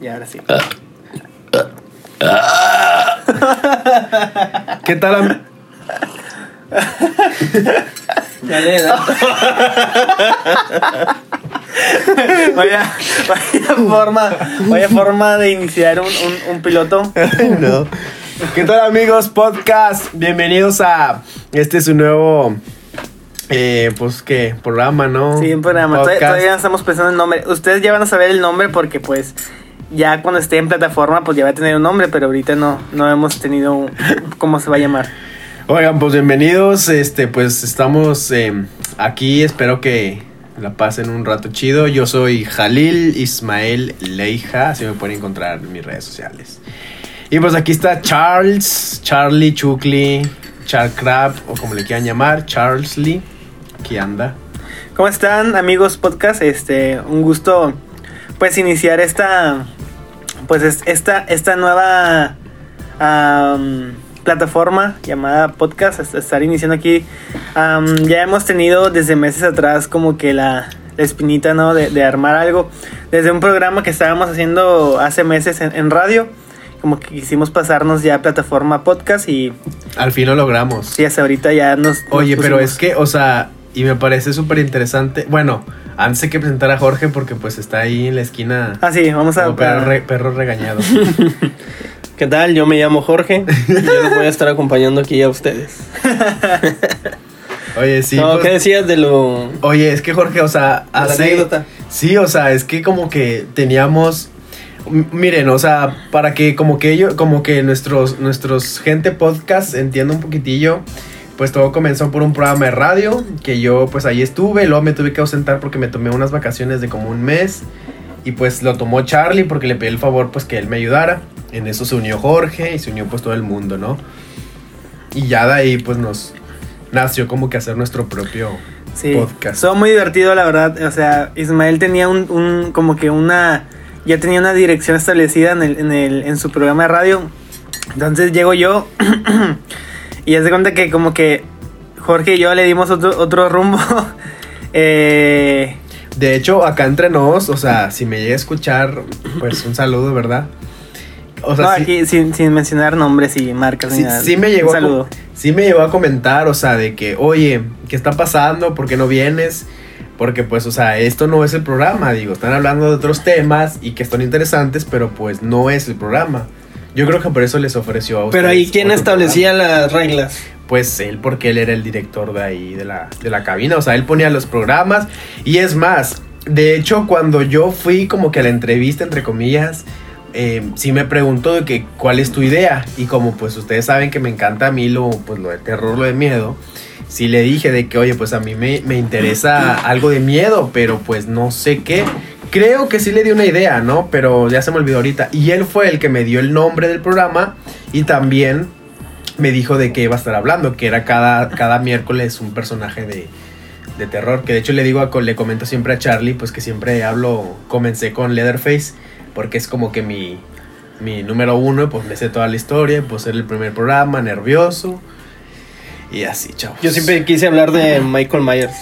Y ahora sí. ¿Qué tal? am- Ya le da. vaya, vaya forma, vaya forma de iniciar un, un, un piloto. no. ¿Qué tal amigos? Podcast. Bienvenidos a este es su nuevo eh, pues qué programa, ¿no? Sí, un programa. Todavía, Podcast. todavía no estamos pensando en nombre. Ustedes ya van a saber el nombre porque pues ya cuando esté en plataforma pues ya va a tener un nombre, pero ahorita no, no hemos tenido un- cómo se va a llamar. Oigan, pues bienvenidos. Este, pues estamos eh, aquí. Espero que la pasen un rato chido. Yo soy Jalil Ismael Leija. Así me pueden encontrar en mis redes sociales. Y pues aquí está Charles, Charlie Chukli, Char Crab, o como le quieran llamar, Charles Lee. Aquí anda. ¿Cómo están, amigos podcast? Este, un gusto pues iniciar esta pues es- esta esta nueva plataforma llamada podcast, es- estar iniciando aquí. Ya hemos tenido desde meses atrás como que la, la espinita, ¿no? De, de armar algo. Desde un programa que estábamos haciendo hace meses en, en radio, como que quisimos pasarnos ya a plataforma podcast y, Al fin lo logramos. y hasta ahorita ya nos... nos Oye, pero pusimos- es que, o sea, y me parece súper interesante. Bueno, antes hay que presentar a Jorge porque pues está ahí en la esquina Ah, sí, vamos a... perro, re- perro regañado. ¿Qué tal? Yo me llamo Jorge. Yo los voy a estar acompañando aquí a ustedes. Oye, sí. no, pues- ¿qué decías de lo. Oye, es que Jorge, o sea, La hace... anécdota. Sí, o sea, es que como que teníamos... Miren, o sea, para que como que ellos, como que nuestros, nuestros gente podcast entienda un poquitillo, pues todo comenzó por un programa de radio, que yo pues ahí estuve, luego me tuve que ausentar porque me tomé unas vacaciones de como un mes, y pues lo tomó Charlie porque le pedí el favor pues que él me ayudara, en eso se unió Jorge y se unió pues todo el mundo, ¿no? Y ya de ahí pues nos nació como que hacer nuestro propio Sí, podcast. Estuvo muy divertido, la verdad. O sea, Ismael tenía un, un- como que una, ya tenía una dirección establecida en, el, en, el, en su programa de radio. Entonces llego yo y haz de cuenta que como que Jorge y yo le dimos otro, otro rumbo. eh, De hecho, acá entre nos, o sea, si me llega a escuchar, pues un saludo, ¿verdad? O sea, no, sí, aquí sin, sin mencionar nombres y marcas sí- ni nada. sí me llegó Un a, saludo. sí me llegó a comentar, o sea, de que, oye, ¿qué está pasando? ¿Por qué no vienes? Porque, pues, o sea, esto no es el programa, digo, están hablando de otros temas y que son interesantes, pero pues no es el programa. Yo creo que por eso les ofreció a ustedes. Pero ahí, ¿quién establecía las reglas? Pues él, porque él era el director de ahí, de la, de la cabina, o sea, él ponía los programas. Y es más, de hecho, cuando yo fui como que a la entrevista, entre comillas, eh, sí me preguntó de que cuál es tu idea. Y como pues ustedes saben que me encanta a mí lo, pues, lo de terror, lo de miedo, sí le dije de que, oye, pues a mí me, me interesa algo de miedo, pero pues no sé qué. Creo que sí le di una idea, ¿no? Pero ya se me olvidó ahorita. Y él fue el que me dio el nombre del programa y también me dijo de qué iba a estar hablando, que era cada, cada miércoles un personaje de, de terror. Que de hecho le digo, le comento siempre a Charlie, pues que siempre hablo, comencé con Leatherface, porque es como que mi, mi número uno, pues me sé toda la historia, pues era el primer programa, nervioso. Y así, chavos. Yo siempre quise hablar de Michael Myers.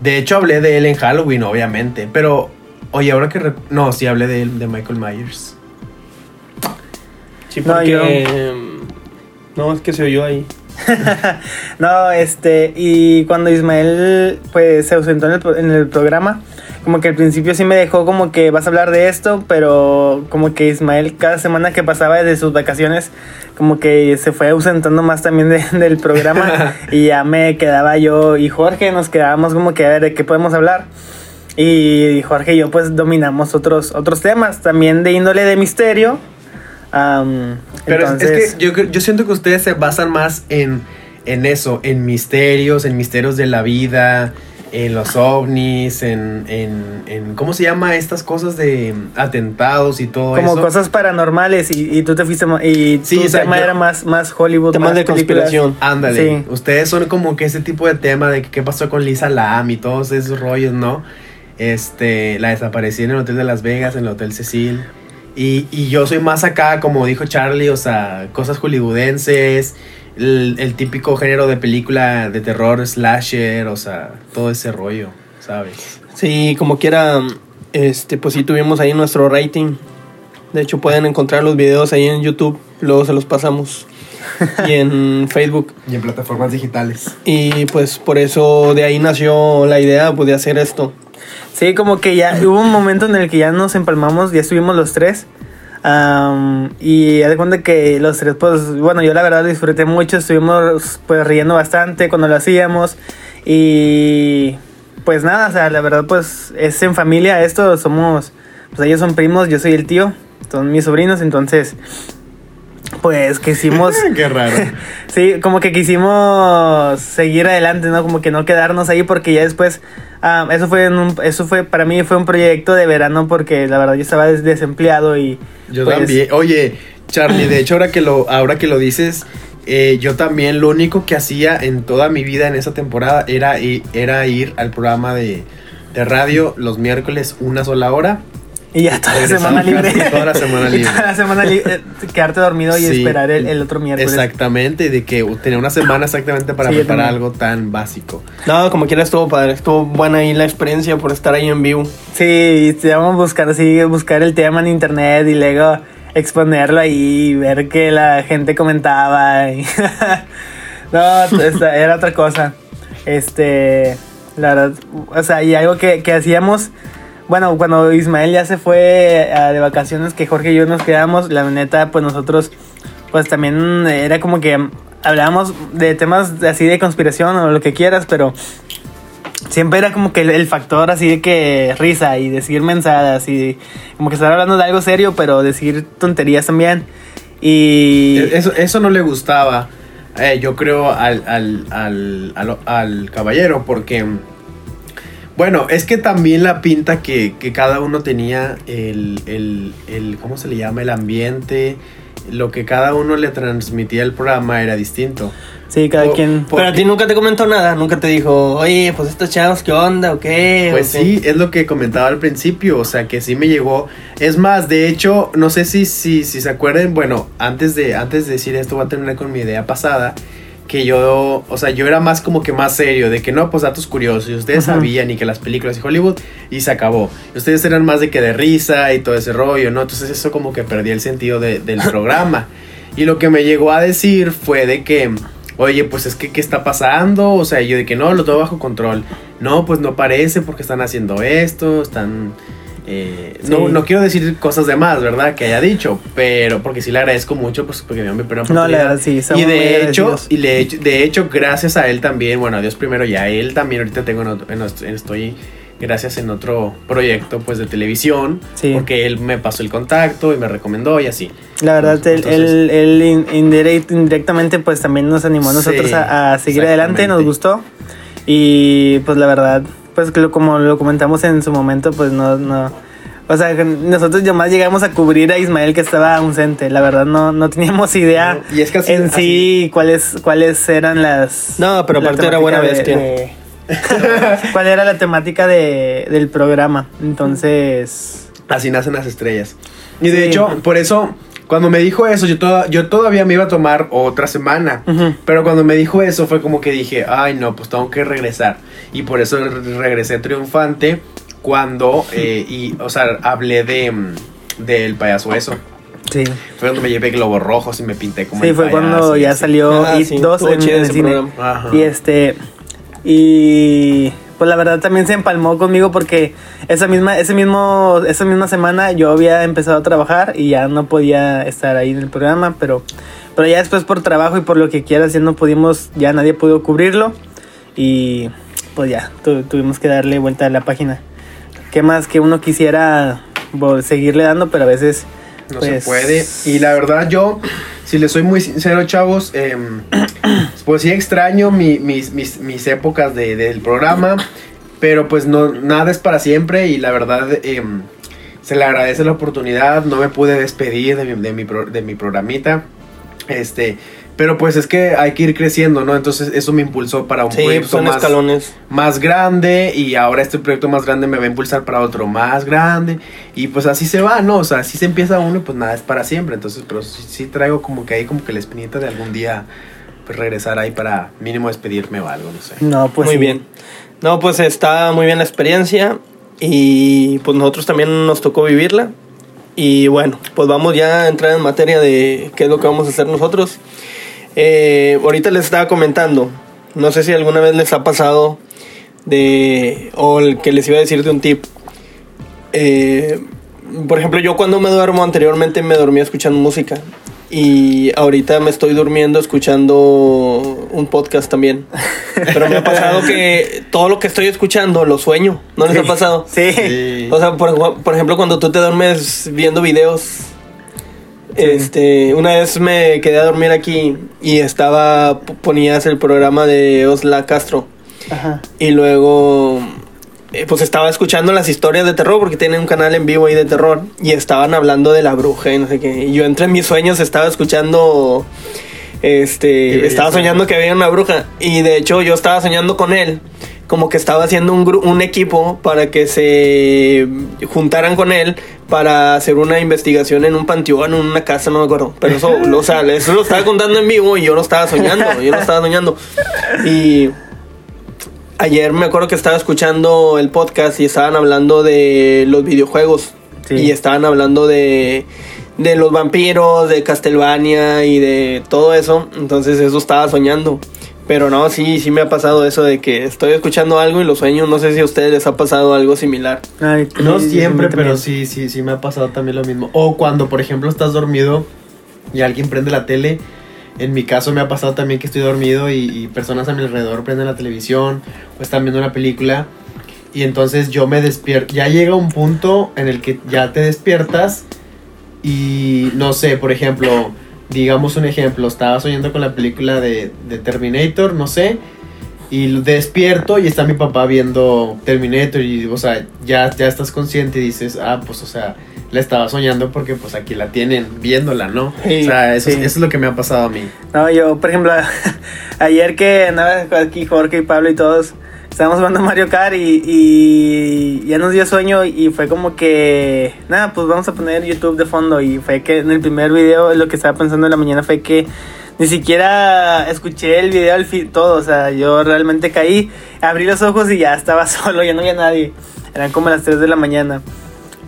De hecho, hablé de él en Halloween, obviamente. Pero, oye, ahora que... No, sí hablé de él, de Michael Myers. Sí, No, porque. yo- em, No, es que se oyó ahí. No, este, y cuando Ismael pues se ausentó en el, en el programa, como que al principio sí me dejó como que vas a hablar de esto, pero como que Ismael cada semana que pasaba de sus vacaciones, como que se fue ausentando más también de- del programa y ya me quedaba yo y Jorge, nos quedábamos como que a ver de qué podemos hablar. Y Jorge y yo pues dominamos otros, otros temas, también de índole de misterio. Am, Pero es- entonces, es que yo, yo siento que ustedes se basan más en, en eso, en misterios, en misterios de la vida, en los ovnis, en, en, en- ¿cómo se llama estas cosas de atentados y todo como eso? cosas paranormales y, y tú te fuiste y Sí, tu o sea, tema yo- era más, más Hollywood Temas más de películas. conspiración. Ándale, Sí. ustedes son como que ese tipo de tema de que qué pasó con Lisa Lam y todos esos rollos, ¿no? Este, la desaparecí en el Hotel de Las Vegas, en el Hotel Cecil. Y, y yo soy más acá, como dijo Charlie, o sea, cosas hollywoodenses, el, el típico género de película de terror, slasher, o sea, todo ese rollo, ¿sabes? Sí, como quiera. este, pues sí tuvimos ahí nuestro rating. De hecho, pueden encontrar los videos ahí en YouTube, luego se los pasamos. y en Facebook. Y en plataformas digitales. Y pues por eso de ahí nació la idea pues, de hacer esto. Sí, como que ya hubo un momento en el que ya nos empalmamos, ya estuvimos los tres. Am, y haz cuenta que los tres, pues, bueno, yo la verdad disfruté mucho, estuvimos pues riendo bastante cuando lo hacíamos. Y pues nada, o sea, la verdad, pues es en familia esto, somos, pues ellos son primos, yo soy el tío, son mis sobrinos, entonces, pues quisimos. Qué raro. Sí, como que quisimos seguir adelante, ¿no? Como que no quedarnos ahí porque ya después, ah, eso fue en un- eso fue, para mí fue un proyecto de verano porque la verdad yo estaba des- desempleado y... Yo pues, también. Oye, Charlie, de hecho, ahora que lo, ahora que lo dices, eh, yo también lo único que hacía en toda mi vida en esa temporada era, era ir al programa de, de radio los miércoles una sola hora. Y ya toda la semana libre. toda la semana libre. toda la semana libre, quedarte dormido y Sí. esperar el, el otro miércoles. Exactamente, de que tenía una semana exactamente para Sí, preparar algo tan básico. No, como quiera estuvo padre, estuvo buena ahí la experiencia por estar ahí en vivo. Sí, te vamos a buscar así, buscar el tema en internet y luego exponerlo ahí y ver que la gente comentaba. y- no, esta- era otra cosa. Este, la verdad, o sea, y algo que, que hacíamos, bueno, cuando Ismael ya se fue a- de vacaciones, que Jorge y yo nos quedamos, la neta, pues nosotros, pues también era como que hablábamos de temas así de conspiración o lo que quieras, pero siempre era como que el, el factor así de que risa y decir mensadas y como que estar hablando de algo serio, pero decir tonterías también. Y E- Eso, eso no le gustaba, eh, yo creo, al, al, al- al caballero, porque, bueno, es que también la pinta que, que cada uno tenía, el, el, el, ¿cómo se le llama? El ambiente, lo que cada uno le transmitía al programa era distinto. sí, cada quien... Pero a ti nunca te comentó nada, nunca te dijo, oye, pues estos chavos, ¿qué onda? ¿O qué? Pues ¿O qué?". sí, es lo que comentaba al principio, o sea que sí me llegó. Es más, de hecho, no sé si, si, si se acuerdan, bueno, antes de, antes de decir esto voy a terminar con mi idea pasada, que yo, o sea, yo era más como que más serio, de que no, pues datos curiosos, y ustedes Ajá. sabían y que las películas de Hollywood, y se acabó. Y ustedes eran más de que de risa y todo ese rollo, ¿no? Entonces eso como que perdí el sentido de- del programa. Y lo que me llegó a decir fue de que, oye, pues es que, ¿qué está pasando? O sea, yo de que no, lo tengo bajo control. No, pues no parece porque están haciendo esto, están... eh, no, Sí. no quiero decir cosas de más, ¿verdad? Que haya dicho, pero porque sí le agradezco mucho, pues porque me dio mi primera No, la oportunidad. verdad, sí, Y de hecho, y de hecho, de hecho, gracias a él también, bueno, a Dios primero y a él también, ahorita tengo en otro- en otro- estoy gracias en otro proyecto pues de televisión, Sí. porque él me pasó el contacto y me recomendó y así. La verdad, él, Entonces- él- él in- indirect- indirectamente pues también nos animó a nosotros Sí, a, a seguir adelante, nos gustó. Y pues la verdad, pues lo- como lo comentamos en su momento, pues no, no. O sea, nosotros ya más llegamos a cubrir a Ismael que estaba ausente. La verdad no, no teníamos idea Y es que así- en sí cuáles, cuáles eran las... No, pero la aparte era buena de- bestia. de- ¿Cuál era la temática de, del programa? Entonces... Así nacen las estrellas. Y de Sí. hecho, por eso, cuando me dijo eso, yo, toda- yo todavía me iba a tomar otra semana. Pero cuando me dijo eso fue como que dije, ay no, pues tengo que regresar. Y por eso re- regresé triunfante cuando, eh, y, o sea, hablé de, mm, del payaso eso. Sí. Fue cuando me llevé globos rojos y me pinté como Sí, el fue payaso cuando ya así. salió Ah, It sí, 2 estuvo en, en el cine. Y este. Y pues la verdad también se empalmó conmigo porque esa misma, ese mismo, esa misma semana yo había empezado a trabajar y ya no podía estar ahí en el programa, pero, pero ya después por trabajo y por lo que quieras ya no pudimos, ya nadie pudo cubrirlo y pues ya tu- tuvimos que darle vuelta a la página. ¿Qué más que uno quisiera seguirle dando, pero a veces No pues, se puede. Y la verdad, yo, si les soy muy sincero, chavos, em, pues sí extraño mi- mis, mis, mis épocas de- del programa. Pero pues no, nada es para siempre. Y la verdad, em, se le agradece la oportunidad. No me pude despedir de mi, de mi, pro- de mi programita. Este. Pero pues es que hay que ir creciendo, ¿no? Entonces eso me impulsó para un Sí, pues proyecto son más, escalones. más grande y ahora este proyecto más grande me va a impulsar para otro más grande y pues así se va, ¿no? O sea, así se empieza uno y pues nada es para siempre, entonces pero sí, sí traigo como que ahí como que la espinita de algún día pues regresar ahí para mínimo despedirme o algo, no sé. no, pues muy sí. bien. No, pues está muy bien la experiencia. y pues nosotros también nos tocó vivirla. Y bueno, pues vamos ya a entrar en materia de qué es lo que vamos a hacer nosotros. Eh, ahorita les estaba comentando, no sé si alguna vez les ha pasado de, o el que les iba a decir de un tip. Eh, por ejemplo, yo cuando me duermo anteriormente me dormía escuchando música. Y ahorita me estoy durmiendo escuchando un podcast también. Pero me ha pasado que todo lo que estoy escuchando lo sueño. ¿No les ha pasado? Sí. Sí. O sea, por, por ejemplo, cuando tú te duermes viendo videos. Este, una vez me quedé a dormir aquí y estaba, ponías el programa de Osla Castro. Ajá. Y luego, eh, pues estaba escuchando las historias de terror, porque tiene un canal en vivo ahí de terror. Y estaban hablando de la bruja y no sé qué. Y yo entre mis sueños estaba escuchando. Este, estaba soñando que había una bruja. Y de hecho, yo estaba soñando con él. Como que estaba haciendo un, un equipo para que se juntaran con él para hacer una investigación en un panteón, en una casa, no me acuerdo. Pero eso, lo- o sea, eso lo estaba contando en vivo y yo lo estaba soñando. Yo lo estaba soñando. Y ayer me acuerdo que estaba escuchando el podcast y estaban hablando de los videojuegos. Sí. Y estaban hablando de, de los vampiros, de Castlevania y de todo eso. Entonces eso estaba soñando. Pero no, sí, sí me ha pasado eso de que estoy escuchando algo y lo sueño. No sé si a ustedes les ha pasado algo similar. Ay, No sí, siempre, pero sí, sí, sí me ha pasado también lo mismo. O cuando, por ejemplo, estás dormido y alguien prende la tele. En mi caso me ha pasado también que estoy dormido y, personas a mi alrededor prenden la televisión o están viendo una película. Y entonces yo me despierto. Ya llega un punto en el que ya te despiertas y no sé, por ejemplo, digamos un ejemplo, estaba soñando con la película de, de Terminator, no sé, y despierto y está mi papá viendo Terminator y, o sea, ya, ya estás consciente y dices, ah, pues, o sea, la estaba soñando porque pues aquí la tienen viéndola, ¿no? Sí, o sea, eso, sí. eso es lo que me ha pasado a mí. No, yo, por ejemplo, ayer que andaba aquí Jorge y Pablo y todos, estábamos jugando Mario Kart y, y ya nos dio sueño y fue como que, nada, pues vamos a poner YouTube de fondo y fue que en el primer video lo que estaba pensando en la mañana fue que ni siquiera escuché el video al fin, todo, o sea, yo realmente caí, abrí los ojos y ya estaba solo, ya no había nadie, eran como las 3 de la mañana.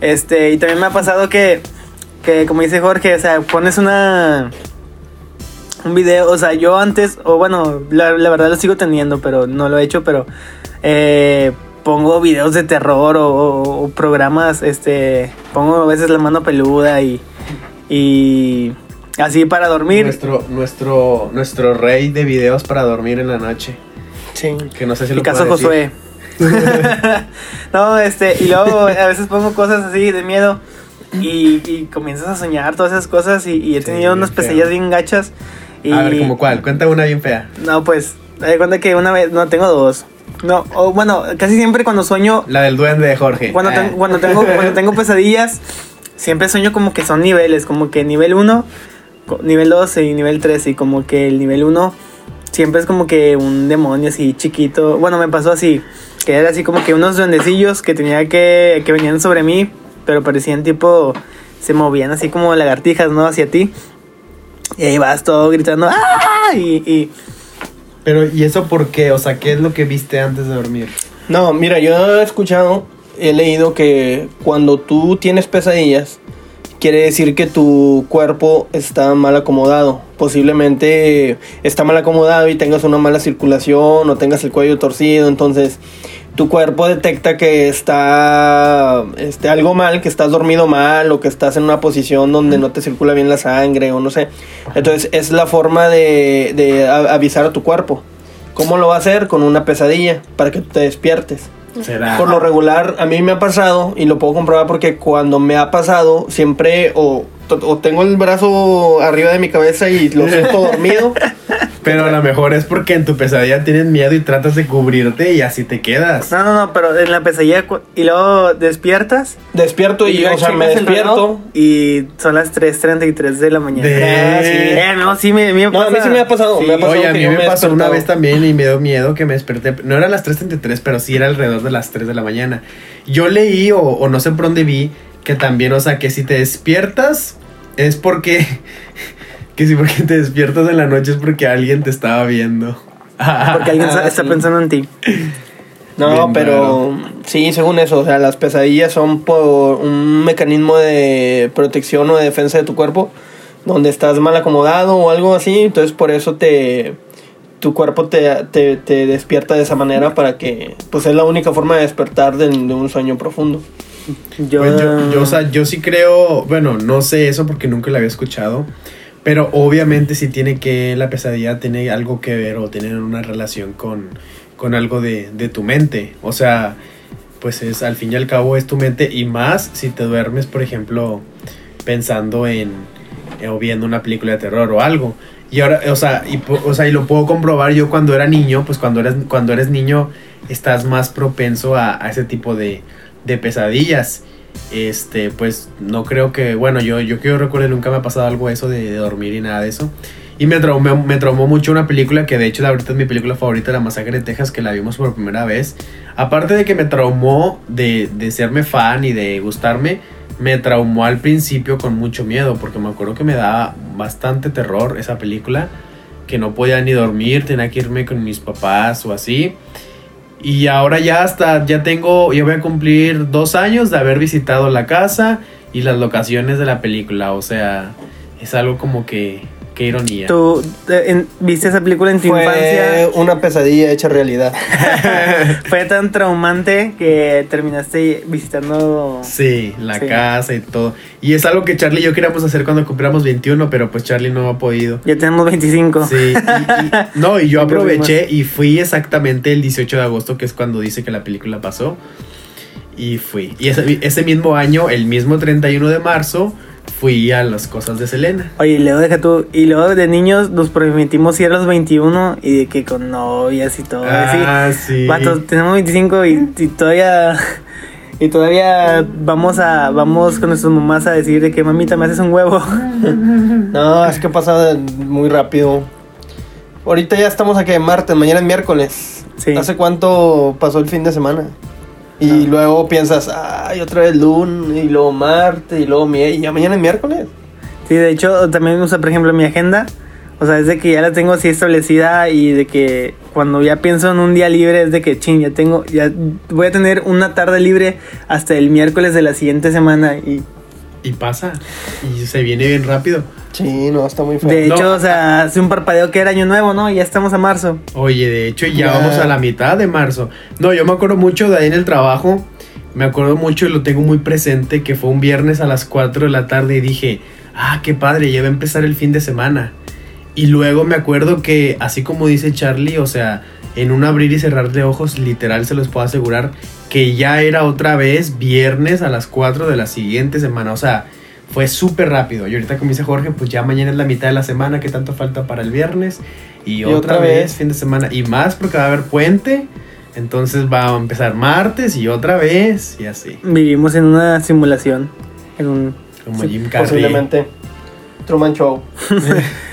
Este, y también me ha pasado que, que como dice Jorge, o sea, pones una un video, o sea, yo antes, o bueno, la, la verdad lo sigo teniendo, pero no lo he hecho, pero eh, pongo videos de terror o, o- o programas, este, pongo a veces la mano peluda y, y así para dormir. Nuestro, nuestro, nuestro rey de videos para dormir en la noche. Sí. Que no sé si lo caso puedo decir. Josué. no, este, y luego a veces pongo cosas así de miedo y, y comienzas a soñar todas esas cosas y, y he Sí, tenido unas pesadillas bien gachas. Y, A ver, ¿como cuál? Cuenta una bien fea. No, pues, me cuenta que una vez, no, tengo dos. No, o bueno, casi siempre cuando sueño, La del duende de Jorge. cuando, Ah. ten- cuando, tengo, cuando tengo pesadillas, siempre sueño como que son niveles, como que nivel 1, nivel 2 y nivel 3, y como que el nivel 1 siempre es como que un demonio así chiquito. Bueno, me pasó así, que era así como que unos duendecillos que tenía que, que venían sobre mí, pero parecían tipo, se movían así como lagartijas, ¿no? Hacia ti. Y ahí vas todo gritando, ¡ah! Y, y Pero, ¿y eso por qué? O sea, ¿qué es lo que viste antes de dormir? No, mira, yo he escuchado, he leído que cuando tú tienes pesadillas, quiere decir que tu cuerpo está mal acomodado. Posiblemente está mal acomodado y tengas una mala circulación o tengas el cuello torcido. Entonces, tu cuerpo detecta que está este, algo mal, que estás dormido mal o que estás en una posición donde no te circula bien la sangre o no sé. Entonces, es la forma de, de avisar a tu cuerpo. ¿Cómo lo va a hacer? Con una pesadilla para que te despiertes. Será. Por lo regular, a mí me ha pasado, y lo puedo comprobar porque cuando me ha pasado, siempre o, o tengo el brazo arriba de mi cabeza y lo siento dormido. Pero a lo mejor es porque en tu pesadilla tienes miedo y tratas de cubrirte y así te quedas. No, no, no, pero en la pesadilla y luego despiertas Despierto y, ya o sea, me despierto. y son las 3.33 de la mañana. De- Ah, sí. Eh, no, sí me, me No, a mí sí me ha pasado, me ha pasado Oye, a mí me me pasó una vez también y me dio miedo que me desperté. No eran las 3.33, pero sí era alrededor de las 3 de la mañana. Yo leí o, o no sé por dónde vi que también, o sea, que si te despiertas es porque... Que si porque te despiertas en la noche es porque alguien te estaba viendo. Porque alguien Ah, está sí. pensando en ti. No, Bien pero sí, según eso, o sea, las pesadillas son por un mecanismo de protección o de defensa de tu cuerpo, donde estás mal acomodado o algo así, entonces por eso te tu cuerpo te, te, te despierta de esa manera para que, pues es la única forma de despertar de, de un sueño profundo. Yo, Pues yo, yo, o sea, yo sí creo, bueno, no sé eso porque nunca lo había escuchado, pero obviamente sí tiene que, la pesadilla tiene algo que ver o tiene una relación con, con algo de, de tu mente. O sea, pues es, al fin y al cabo es tu mente y más si te duermes, por ejemplo, pensando en, o viendo una película de terror o algo. Y ahora, o sea, y, o sea, y lo puedo comprobar yo cuando era niño, pues cuando eres, cuando eres niño estás más propenso a, a ese tipo de, de pesadillas. Este, pues no creo que, bueno, yo, yo que yo nunca me ha pasado algo eso de, de dormir y nada de eso. Y me traumó, me traumó mucho una película que de hecho ahorita es mi película favorita, La Masacre de Texas, que la vimos por primera vez. Aparte de que me traumó de, de serme fan y de gustarme, me traumó al principio con mucho miedo, porque me acuerdo que me daba bastante terror esa película, que no podía ni dormir, tenía que irme con mis papás o así. Y ahora ya hasta, ya tengo, ya voy a cumplir dos años de haber visitado la casa y las locaciones de la película, o sea, es algo como que, qué ironía. ¿Tú en- viste esa película en tu Fue infancia? una pesadilla hecha realidad. Fue tan traumante que terminaste visitando... Sí, la Sí. casa y todo. Y es algo que Charlie y yo queríamos hacer cuando cumpliéramos 21, pero pues Charlie no ha podido. Ya tenemos 25. Sí, y- y- no, y yo aproveché y fui exactamente el 18 de agosto, que es cuando dice que la película pasó. Y fui. Y ese, ese mismo año, el mismo 31 de marzo, fui a las cosas de Selena. Oye, y luego deja tú. Y luego de niños nos prometimos ir a los 21 y de que con novias y todo. Ah, así. sí. Vatos, tenemos 25 y, y todavía. Y todavía vamos a vamos con nuestras mamás a decir de que mamita me haces un huevo. No, es que pasa muy rápido. Ahorita ya estamos aquí en martes, mañana es miércoles. Sí. ¿Hace cuánto pasó el fin de semana? Y luego piensas, ay, otra vez lunes, y luego martes, y luego mi y ya mañana es miércoles. Sí, de hecho, también usa, por ejemplo, mi agenda. O sea, es de que ya la tengo así establecida y de que cuando ya pienso en un día libre es de que, ching, ya tengo, ya voy a tener una tarde libre hasta el miércoles de la siguiente semana. Y Y pasa. Y se viene bien rápido. Sí, no, está muy feo. de No. hecho, o sea, hace un parpadeo que era año nuevo, ¿no? Y ya estamos a marzo. Oye, de hecho ya Ya. vamos a la mitad de marzo. No, yo me acuerdo mucho de ahí en el trabajo. Me acuerdo mucho y lo tengo muy presente que fue un viernes a las 4 de la tarde y dije, ah, qué padre, ya va a empezar el fin de semana. Y luego me acuerdo que, así como dice Charlie, o sea, en un abrir y cerrar de ojos, literal se los puedo asegurar que ya era otra vez viernes a las 4 de la siguiente semana. O sea, fue súper rápido. Y ahorita como dice Jorge, pues ya mañana es la mitad de la semana, que tanto falta para el viernes. Y, otra, otra vez, vez. fin de semana. Y más porque va a haber puente. Entonces va a empezar martes y otra vez y así. Vivimos en una simulación. En un... Como Jim Carrey. Posiblemente. Truman Show.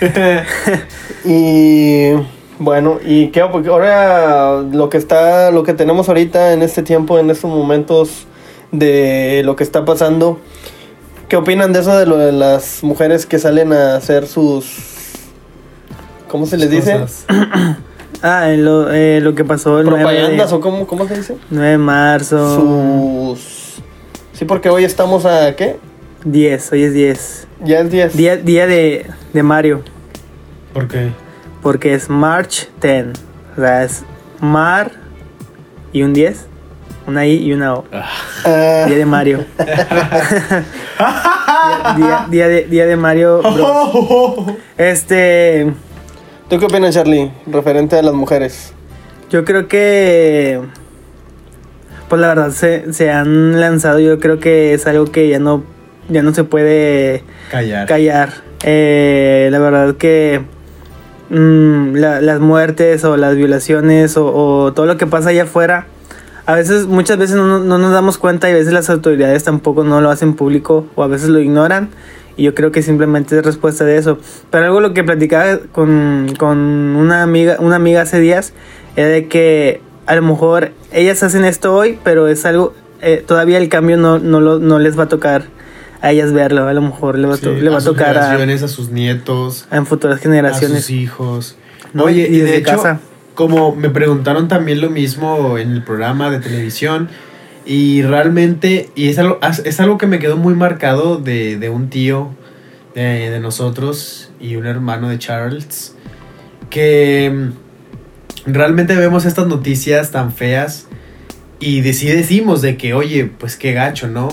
y bueno, y qué porque ahora lo que está, lo que tenemos ahorita en este tiempo, en estos momentos de lo que está pasando, ¿qué opinan de eso de lo de las mujeres que salen a hacer sus ¿cómo se les dice? Ah, en lo, eh, lo que pasó el 9 Propagandas de, o cómo, cómo se dice? 9 de marzo. Sus Sí, porque hoy estamos a ¿qué? 10, hoy es 10. Ya es 10. Día, día de, de Mario. ¿Por qué? Porque es March 10. O sea, es Mar y un 10. Una I y una O. Ah, Día de Mario. día, día de, día de Mario Bros. Este. ¿Tú qué opinas, Charlie, referente a las mujeres? Yo creo que. Pues la verdad se, se han lanzado. Yo creo que es algo que ya no, ya no se puede Callar. callar. Eh, la verdad que mm, la- las muertes o las violaciones o, o todo lo que pasa allá afuera, a veces, muchas veces no, no nos damos cuenta y a veces las autoridades tampoco no lo hacen público o a veces lo ignoran. Y yo creo que simplemente es respuesta de eso. Pero algo lo que platicaba con, con una amiga, una amiga hace días era de que a lo mejor ellas hacen esto hoy, pero es algo, eh, todavía el cambio no, no, lo- no les va a tocar a ellas verlo. A lo mejor le va, a to- Sí, le va a sus tocar a, a sus nietos, en futuras a generaciones. sus hijos. ¿no? Oye, y y de desde hecho, casa. como me preguntaron también lo mismo en el programa de televisión. Y realmente, y es algo, es algo que me quedó muy marcado de, de un tío de, de nosotros y un hermano de Charles. Que mm, realmente vemos estas noticias tan feas y sí decimos de que, oye, pues qué gacho, ¿no?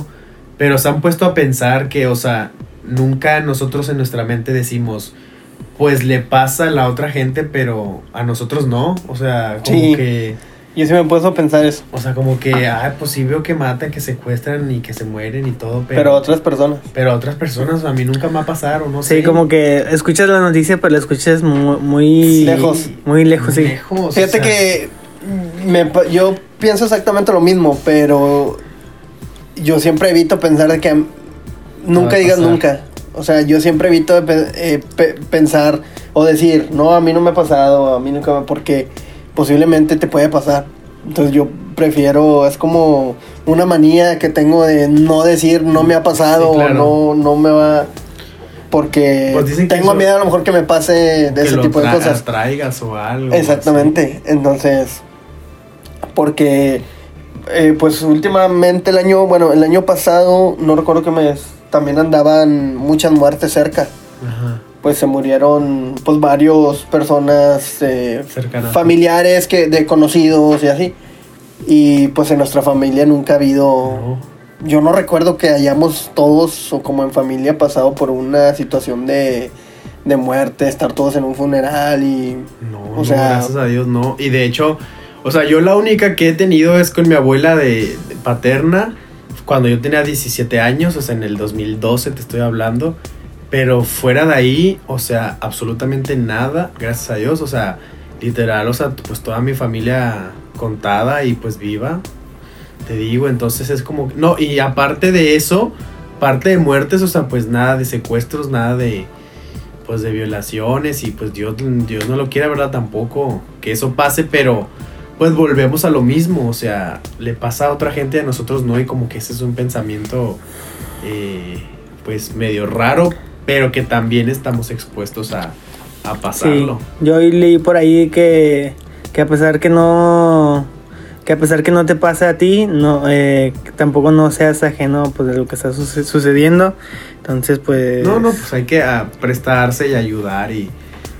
Pero se han puesto a pensar que, o sea, nunca nosotros en nuestra mente decimos, pues le pasa a la otra gente, pero a nosotros no. O sea, como Sí. que, Yo sí me he puesto a pensar eso. o sea, como que, ay, pues sí veo que matan, que secuestran y que se mueren y todo, pero, Pero, otras personas. pero a otras personas a mí nunca me ha pasado, no sé. Sí, como que escuchas la noticia, pero la escuchas muy, muy Lejos. Muy lejos, sí. Lejos, Fíjate o sea, que me yo pienso exactamente lo mismo, pero yo siempre evito pensar de que nunca digas pasar. nunca. O sea, yo siempre evito de pe- eh, pe- pensar o decir, no, a mí no me ha pasado, a mí nunca me... Porque posiblemente te puede pasar. Entonces yo prefiero, es como una manía que tengo de no decir, no me ha pasado, Sí, claro. o no, no me va... Porque Pues tengo eso- miedo a lo mejor que me pase de que ese lo tipo de cosas. traigas o algo. Exactamente. Entonces, porque, eh, pues últimamente el año, bueno, el año pasado, no recuerdo qué mes, también andaban muchas muertes cerca. Ajá. Pues se murieron, pues, varios personas, eh, Cercanas. familiares que, de conocidos y así. Y pues en nuestra familia nunca ha habido... No, Yo no recuerdo que hayamos todos, o como en familia, pasado por una situación de, de muerte, estar todos en un funeral y... no, O no, sea- gracias a Dios no. Y de hecho, o sea, yo la única que he tenido es con mi abuela de, paterna, cuando yo tenía 17 años, o sea, en el 2012 te estoy hablando. Pero fuera de ahí, o sea, absolutamente nada, gracias a Dios. O sea, literal, o sea, pues toda mi familia contada y pues viva. Te digo, entonces es como... No, y aparte de eso, parte de muertes, o sea, pues nada de secuestros, nada de... Pues de violaciones y pues Dios, Dios no lo quiera, ¿verdad? Tampoco que eso pase, pero pues volvemos a lo mismo, o sea, le pasa a otra gente, a nosotros no, y como que ese es un pensamiento eh, pues medio raro, pero que también estamos expuestos a, a Sí, pasarlo. yo hoy leí por ahí que, que a pesar que no que a pesar que no te pase a ti, no eh, tampoco no seas ajeno pues de lo que está suce- sucediendo. Entonces, pues No, no, pues hay que ah, prestarse y ayudar y,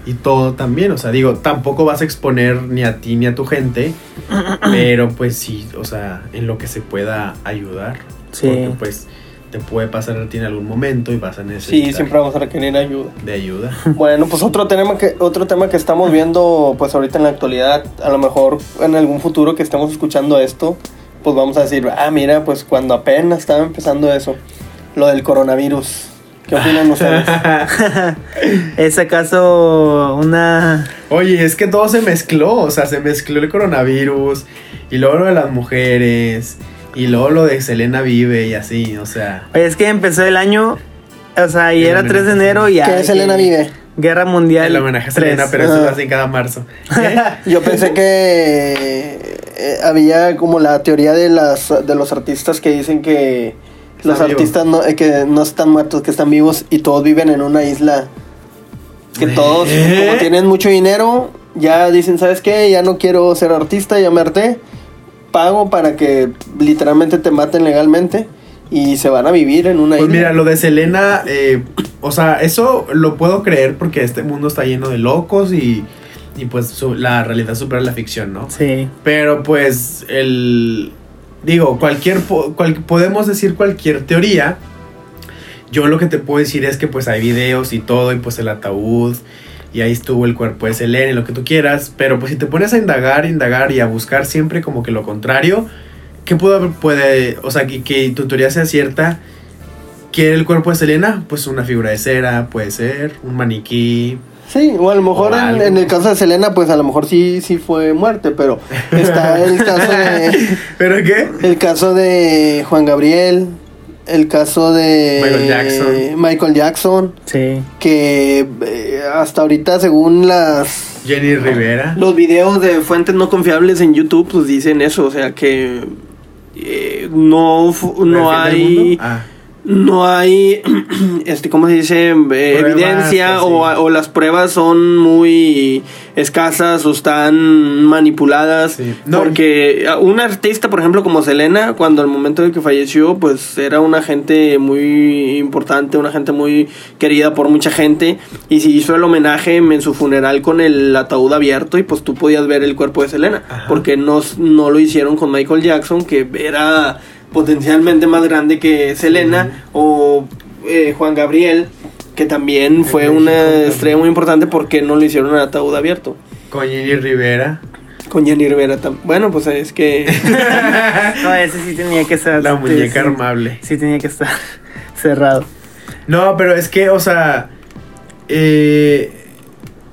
y todo también. O sea, digo, tampoco vas a exponer ni a ti ni a tu gente, pero pues sí, o sea, en lo que se pueda ayudar. Sí. Porque pues te puede pasar a ti en algún momento y vas a necesitar Sí, siempre vamos a requerir ayuda. de ayuda. Bueno, pues otro tema que otro tema que estamos viendo pues ahorita en la actualidad, a lo mejor en algún futuro que estemos escuchando esto, pues vamos a decir, ah, mira, pues cuando apenas estaba empezando eso, lo del coronavirus. ¿Qué opinan ustedes? ¿Es acaso una Oye, es que todo se mezcló, o sea, se mezcló el coronavirus y luego lo de las mujeres y luego lo de Selena Vive y así, o sea. Oye, es que empezó el año, o sea, y era homenaje. 3 de enero y ya. ¿Qué es Elena que- Vive? Guerra Mundial. El homenaje a 3. Selena, pero eso Ah. lo hacen cada marzo. Yo pensé que eh, había como la teoría de las de los artistas que dicen que los artistas no, eh, que no están muertos, que están vivos y todos viven en una isla. Que todos, como tienen mucho dinero, ya dicen, ¿sabes qué? Ya no quiero ser artista, ya me harté. Pago para que literalmente te maten legalmente y se van a vivir en una Pues isla. mira, lo de Selena, eh, o sea, eso lo puedo creer porque este mundo está lleno de locos y, y pues su- la realidad supera la ficción, ¿no? Sí. Pero pues el... Digo, cualquier... po- cual- podemos decir cualquier teoría. Yo lo que te puedo decir es que pues hay videos y todo y pues el ataúd y ahí estuvo el cuerpo de Selena y lo que tú quieras. Pero pues si te pones a indagar, indagar y a buscar siempre como que lo contrario, ¿qué puede? Puede, o sea, que, que tu teoría sea cierta. ¿Qué era el cuerpo de Selena? Pues una figura de cera, puede ser, un maniquí. Sí, o a lo mejor en, el caso de Selena, pues a lo mejor sí, sí fue muerte, pero está el caso de... ¿Pero qué? El caso de Juan Gabriel, el caso de Michael Jackson. Michael Jackson, Sí. que eh, hasta ahorita según las Jenny Rivera. los videos de fuentes no confiables en YouTube pues dicen eso, o sea que eh, no no ¿Refiere el hay? Ah. No hay, este, ¿cómo se dice? Eh, Pruebas, evidencia así. o, o las pruebas son muy escasas o están manipuladas. Sí. No, porque un artista, por ejemplo, como Selena, cuando al momento de que falleció, pues era una gente muy importante, una gente muy querida por mucha gente. Y se hizo el homenaje en su funeral con el ataúd abierto y pues tú podías ver el cuerpo de Selena. Ajá. Porque no, no lo hicieron con Michael Jackson, que era potencialmente más grande que Selena, o eh, Juan Gabriel, que también fue una estrella muy importante porque no lo hicieron en ataúd abierto. Con Jenny Rivera. Con Jenny Rivera también. Bueno, pues es que... No, ese sí tenía que estar. La muñeca sí, armable. Sí, tenía que estar cerrado. No, pero es que, o sea, eh,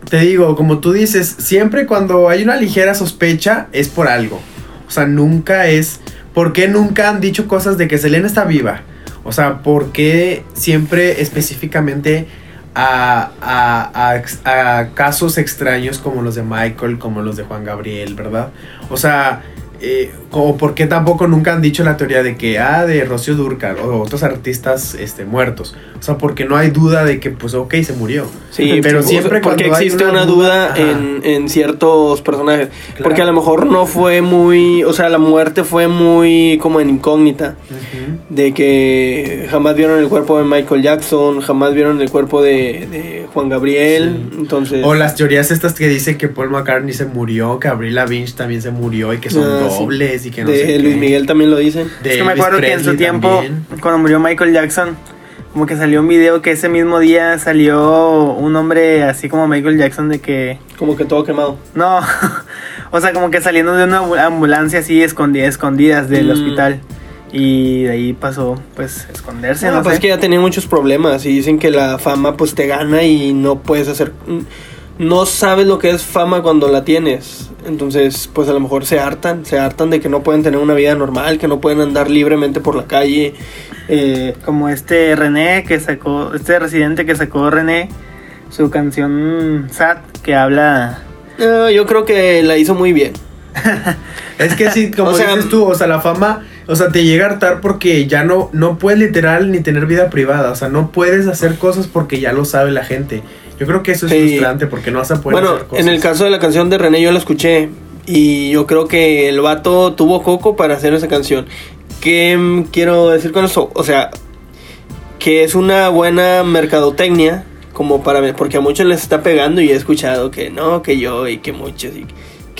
te digo, como tú dices, siempre cuando hay una ligera sospecha es por algo. O sea, nunca es... ¿Por qué nunca han dicho cosas de que Selena está viva? O sea, ¿por qué siempre específicamente a, a- a casos extraños como los de Michael, como los de Juan Gabriel, ¿verdad? O sea, eh, como por qué tampoco nunca han dicho la teoría de que, ah, de Rocío Durcal o otros artistas este, muertos. O sea, porque no hay duda de que, pues, ok, se murió. Sí, pero o siempre porque existe una, una duda, duda, en, en ciertos personajes. Claro. Porque a lo mejor no fue muy, o sea, la muerte fue muy como en incógnita. De que jamás vieron el cuerpo de Michael Jackson, jamás vieron el cuerpo de, de Juan Gabriel. Sí. Entonces, O las teorías estas que dicen que Paul McCartney se murió, que Avril Lavigne también se murió y que son Ah, sí. dobles y que no de sé Luis qué. Miguel también lo dicen. De es que me Elvis acuerdo que en su tiempo, también. cuando murió Michael Jackson, como que salió un video que ese mismo día salió un hombre así como Michael Jackson de que. Como que todo quemado. No, o sea, como que saliendo de una ambu- ambulancia así escondida, escondidas del Mm. hospital. Y de ahí pasó, pues, esconderse, No, no, pues sé. es que ya tenía muchos problemas y dicen que la fama pues te gana y no puedes hacer... No sabes lo que es fama cuando la tienes. Entonces pues a lo mejor se hartan, se hartan de que no pueden tener una vida normal, que no pueden andar libremente por la calle. Eh, Como este René que sacó, este residente que sacó René, su canción Sad, que habla... no, yo creo que la hizo muy bien. Es que sí, como O sea, dices tú, o sea, la fama, o sea, te llega a hartar porque ya no, no puedes literal ni tener vida privada, o sea, no puedes hacer cosas porque ya lo sabe la gente. Yo creo que eso es Sí. frustrante porque no vas a poder Bueno, hacer cosas. en el caso de la canción de René yo la escuché y yo creo que el vato tuvo coco para hacer esa canción. ¿Qué quiero decir con eso? O sea, que es una buena mercadotecnia como para porque a muchos les está pegando y he escuchado que no, que yo y que muchos y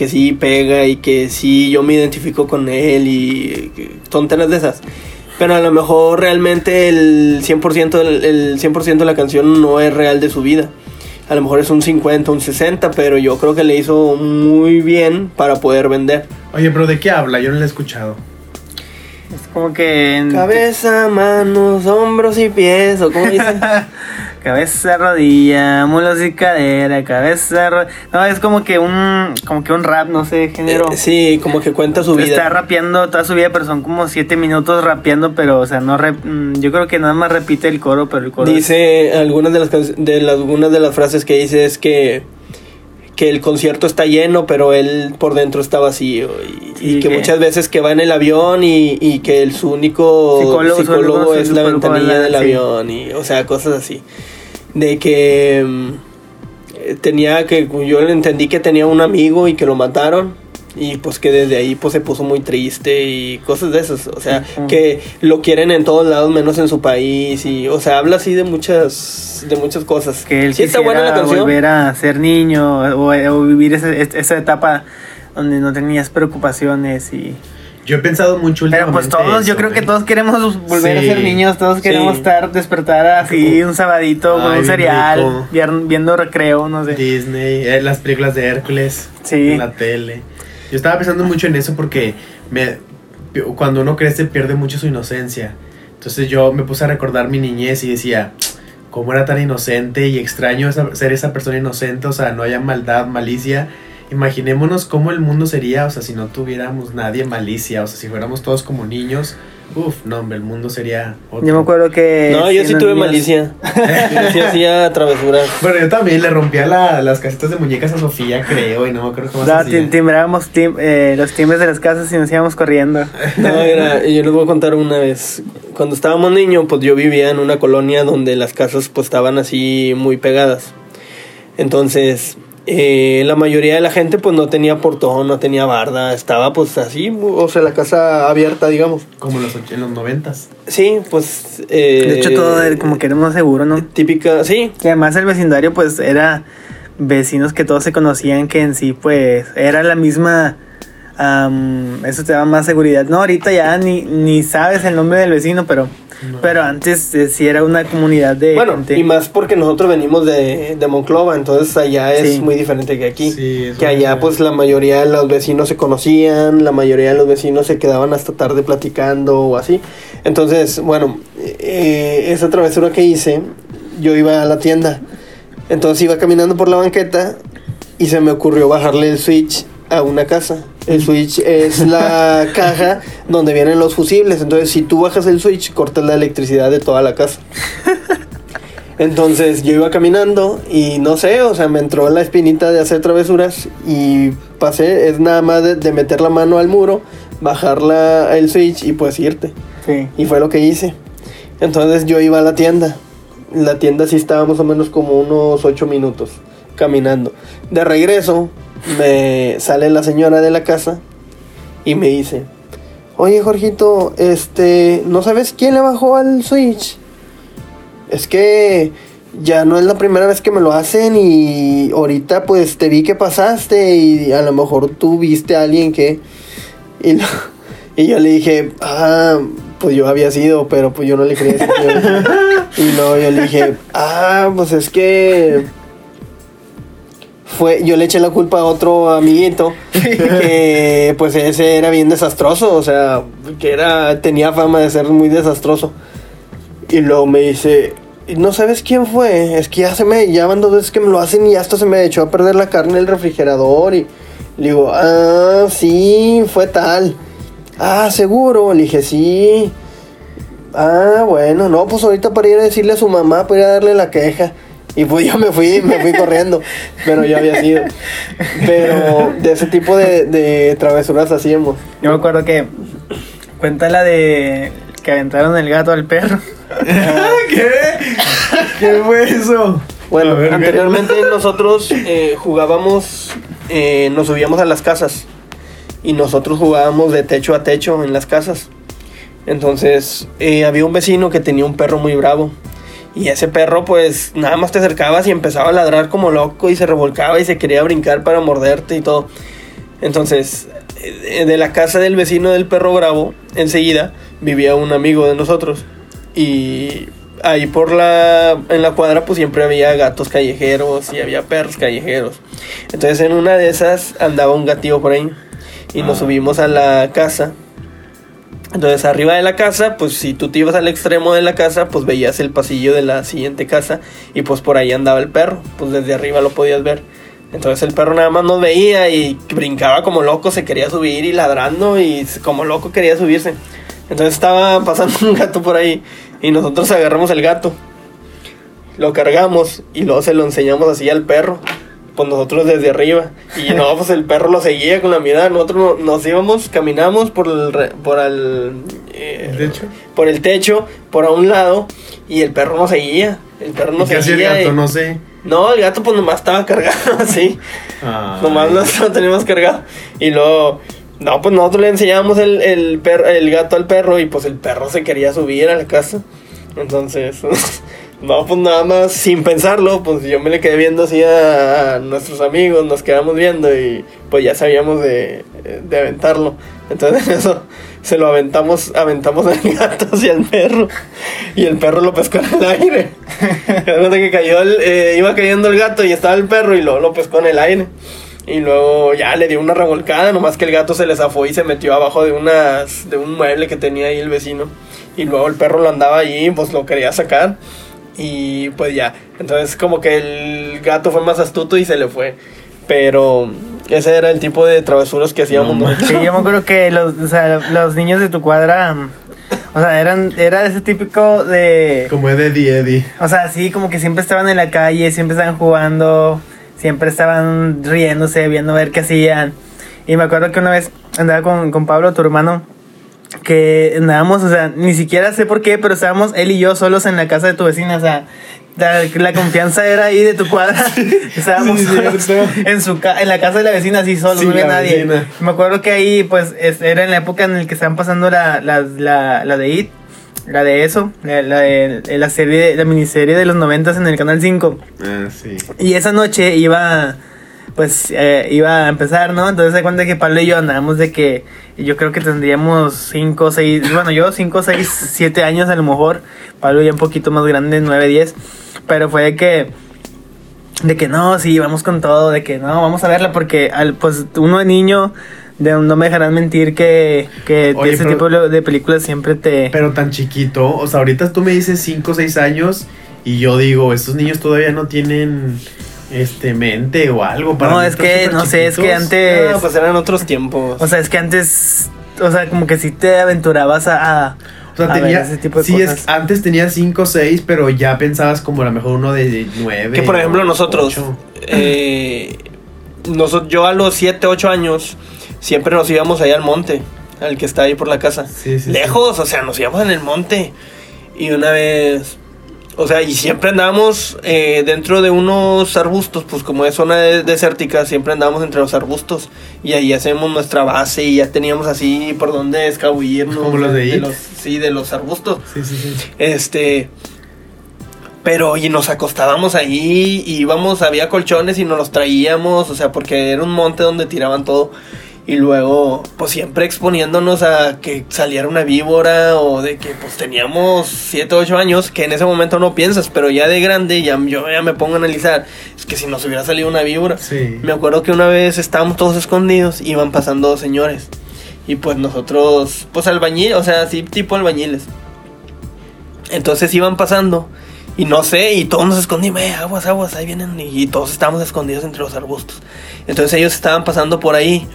que sí pega y que sí yo me identifico con él y que tonteras de esas. Pero a lo mejor realmente el 100% del- el 100% de la canción no es real de su vida. A lo mejor es un 50, un 60, pero yo creo que le hizo muy bien para poder vender. Oye, pero ¿de qué habla? Yo no la he escuchado. Es como que... en- Cabeza, manos, hombros y pies, o como dice. Cabeza, rodilla, mulos y cadera, cabeza, ro- No, es como que un como que un rap, no sé, género. Eh, sí, como que cuenta su vida. Está rapeando toda su vida, pero son como siete minutos rapeando, pero o sea, no rep- mm, yo creo que nada más repite el coro, pero el coro es- Dice algunas de las de las algunas de las frases que dice es que que el concierto está lleno, pero él por dentro está vacío y, Sí, y que, que- muchas veces que va en el avión y, y que el, su único Psicólogo, es la psicólogo, ventanilla del Sí. avión y o sea cosas así de que mm, eh, tenía que yo entendí que tenía un amigo y que lo mataron y pues que desde ahí pues se puso muy triste y cosas de esas, o sea, Ujú. que lo quieren en todos lados menos en su país y o sea, habla así de muchas de muchas cosas. que él sí está buena la canción. volver a ser niño o, o vivir esa, esa etapa donde no tenías preocupaciones y Yo he pensado mucho pero pues todos yo eso, creo que ¿eh? todos queremos volver a Sí. ser niños todos queremos Sí. estar despertar así un sabadito con Ay, un bien cereal viendo recreo no sé Disney, eh, las películas de Hércules Sí. en la tele. Yo estaba pensando mucho en eso porque me, cuando uno crece pierde mucho su inocencia. Entonces yo me puse a recordar mi niñez y decía, cómo era tan inocente y extraño esa- ser esa persona inocente, o sea, no haya maldad, malicia. Imaginémonos cómo el mundo sería, o sea, si no tuviéramos nadie malicia, o sea, si fuéramos todos como niños, uff, no, hombre, el mundo sería otro. yo me acuerdo que No, yo sí tuve malicia. Yo sí hacía travesuras. Bueno, yo también le rompía la- las casitas de muñecas a Sofía, creo, y no me acuerdo cómo se No, tim- timbrábamos tim- eh, los timbres de las casas y nos íbamos corriendo. No, era, yo les voy a contar una vez. cuando estábamos niños, pues yo vivía en una colonia donde las casas pues estaban así muy pegadas. Entonces, eh, la mayoría de la gente pues no tenía portón, no tenía barda, estaba pues así, o sea, la casa abierta, digamos. Como en los, och- en los noventas. Sí, pues... eh, De hecho, todo era como que era más seguro, ¿no? Típica, sí, Y además el vecindario, pues, era vecinos que todos se conocían, que en sí, pues, era la misma... am, eso te da más seguridad. No, ahorita ya ni, ni sabes el nombre del vecino, pero, pero antes eh, sí era una comunidad de Bueno, gente. y más porque nosotros venimos de, de Monclova, entonces allá es Sí. muy diferente que aquí. Sí, que allá pues la mayoría de los vecinos se conocían, la mayoría de los vecinos se quedaban hasta tarde platicando o así. Entonces, bueno, eh, esa travesura que hice, yo iba a la tienda. Entonces iba caminando por la banqueta y se me ocurrió bajarle el switch a una casa. El switch es la caja donde vienen los fusibles. Entonces, si tú bajas el switch, cortas la electricidad de toda la casa. Entonces yo iba caminando y no sé, o sea, me entró la espinita de hacer travesuras y pasé, es nada más de, de meter la mano al muro, bajar la, el switch y pues irte. Sí. Y fue lo que hice. Entonces yo iba a la tienda. La tienda sí estaba más o menos como unos 8 minutos caminando. De regreso me sale la señora de la casa y me dice, oye Jorgito, este, ¿no sabes quién le bajó al switch? Es que ya no es la primera vez que me lo hacen y ahorita pues te vi que pasaste y a lo mejor tú viste a alguien que... Y, lo- y yo le dije, ah, pues yo había sido, pero pues yo no le yo- y luego yo le dije, ah, pues es que fue, yo le eché la culpa a otro amiguito que pues ese era bien desastroso, o sea, que era, tenía fama de ser muy desastroso. Y luego me dice, ¿no sabes quién fue? Es que ya se me, ya van dos veces que me lo hacen y hasta se me echó a perder la carne del refrigerador y le digo, ah, sí, fue tal. Ah, seguro, le dije, sí. Ah, bueno, no, pues ahorita para ir a decirle a su mamá, para ir a darle la queja. Y pues yo me fui, me fui corriendo, pero ya había sido. Pero de ese tipo de, de travesuras hacíamos. Yo me acuerdo que cuenta la de que aventaron el gato al perro. ¿Qué? ¿Qué fue eso? Bueno, ver, anteriormente nosotros eh, jugábamos, eh, nos subíamos a las casas y nosotros jugábamos de techo a techo en las casas. Entonces eh, había un vecino que tenía un perro muy bravo y ese perro pues nada más te acercabas y empezaba a ladrar como loco y se revolcaba y se quería brincar para morderte y todo. Entonces eh, de la casa del vecino del perro bravo enseguida vivía un amigo de nosotros y ahí por la en la cuadra pues siempre había gatos callejeros y había perros callejeros. Entonces en una de esas andaba un gatillo por ahí y nos Ah. subimos a la casa. Entonces arriba de la casa, pues si tú te ibas al extremo de la casa, pues veías el pasillo de la siguiente casa y pues por ahí andaba el perro, pues desde arriba lo podías ver. Entonces el perro nada más nos veía y brincaba como loco, se quería subir y ladrando y como loco quería subirse. Entonces estaba pasando un gato por ahí y nosotros agarramos el gato, lo cargamos y luego se lo enseñamos así al perro. Pues nosotros desde arriba. Y no, pues el perro lo seguía con la mirada. Nosotros no- nos íbamos, caminamos por el, por el, eh, ¿El techo? por el techo, por a un lado, y el perro nos seguía. El perro ¿Y nos qué hacía el seguía. gato? y- No sé. No, el gato pues nomás estaba cargado así. Ay. Nomás lo, lo teníamos cargado. Y luego, no, pues nosotros le enseñábamos el, el, per- el gato al perro y pues el perro se quería subir a la casa. Entonces, no, pues nada más sin pensarlo, pues yo me le quedé viendo así a, a nuestros amigos, nos quedamos viendo y pues ya sabíamos de, de aventarlo. Entonces eso se lo aventamos, aventamos al gato hacia el perro y el perro lo pescó en el aire. Que cayó el, eh, iba cayendo el gato y estaba el perro y luego lo pescó en el aire. Y luego ya le dio una revolcada, nomás que el gato se le zafó y se metió abajo de unas de un mueble que tenía ahí el vecino. Y luego el perro lo andaba allí, pues lo quería sacar. Y pues ya. Entonces como que el gato fue más astuto y se le fue. Pero ese era el tipo de travesuras que hacíamos No nosotros. Sí, yo me acuerdo que los, o sea, los niños de tu cuadra, o sea, eran, era ese típico de... Como es de Eddie Eddie. O sea, sí, como que siempre estaban en la calle, siempre estaban jugando, siempre estaban riéndose, viendo a ver qué hacían. Y me acuerdo que una vez andaba con, con Pablo, tu hermano, que andábamos, o sea, ni siquiera sé por qué, pero estábamos él y yo solos en la casa de tu vecina, o sea, la, la confianza era ahí de tu cuadra. Estábamos Sí, solos cierto. en su ca- en la casa de la vecina así solos, Sí, no había nadie. vecina. Me acuerdo que ahí pues es- era en la época en la que estaban pasando la, la, la, la de IT, la de eso, la, la la serie, la miniserie de los noventas en el canal 5. Ah, sí. Y esa noche iba, pues, eh, iba a empezar, ¿no? Entonces se cuenta que Pablo y yo andábamos de que yo creo que tendríamos 5, 6, bueno, yo 5, 6, 7 años a lo mejor. Pablo ya un poquito más grande, 9, 10. Pero fue de que, de que no, sí, vamos con todo, de que no, vamos a verla porque, al, pues, uno de niño, de, no me dejarán mentir que, que Oye, ese pero- tipo de de películas siempre te... Pero tan chiquito, o sea, ahorita tú me dices 5 o 6 años y yo digo, estos niños todavía no tienen este mente o algo para no, es que, no sé, es que antes... Ah, pues eran otros tiempos. O sea, es que antes, o sea, como que si te aventurabas a, a, O sea, a ver tenía, ese tipo de sí, cosas. es, antes tenía 5 o 6, pero ya pensabas como a lo mejor uno de 9. que por ejemplo nosotros, eh, noso- yo a los 7, 8 años, siempre nos íbamos allá al monte, al que está ahí por la casa. Sí, sí, sí. Lejos, o sea, nos íbamos en el monte. Y una vez, o sea, y siempre andábamos eh, dentro de unos arbustos, pues como es zona de- desértica, siempre andábamos entre los arbustos. Y ahí hacemos nuestra base y ya teníamos así por donde escabullirnos. Como los de It. los, Sí, de los arbustos. Sí, sí, sí. Este. Pero, y nos acostábamos ahí, y íbamos, había colchones y nos los traíamos, o sea, porque era un monte donde tiraban todo. Y luego, pues siempre exponiéndonos a que saliera una víbora o de que pues teníamos 7, 8 años, que en ese momento no piensas, pero ya de grande ya, yo ya me pongo a analizar, es que si nos hubiera salido una víbora. Sí. Me acuerdo que una vez estábamos todos escondidos, iban pasando dos señores. Y pues nosotros, pues albañil, o sea, así tipo albañiles. Entonces iban pasando. Y no sé, y todos nos escondimos, eh, aguas, aguas, ahí vienen. Y, y todos estábamos escondidos entre los arbustos. Entonces ellos estaban pasando por ahí.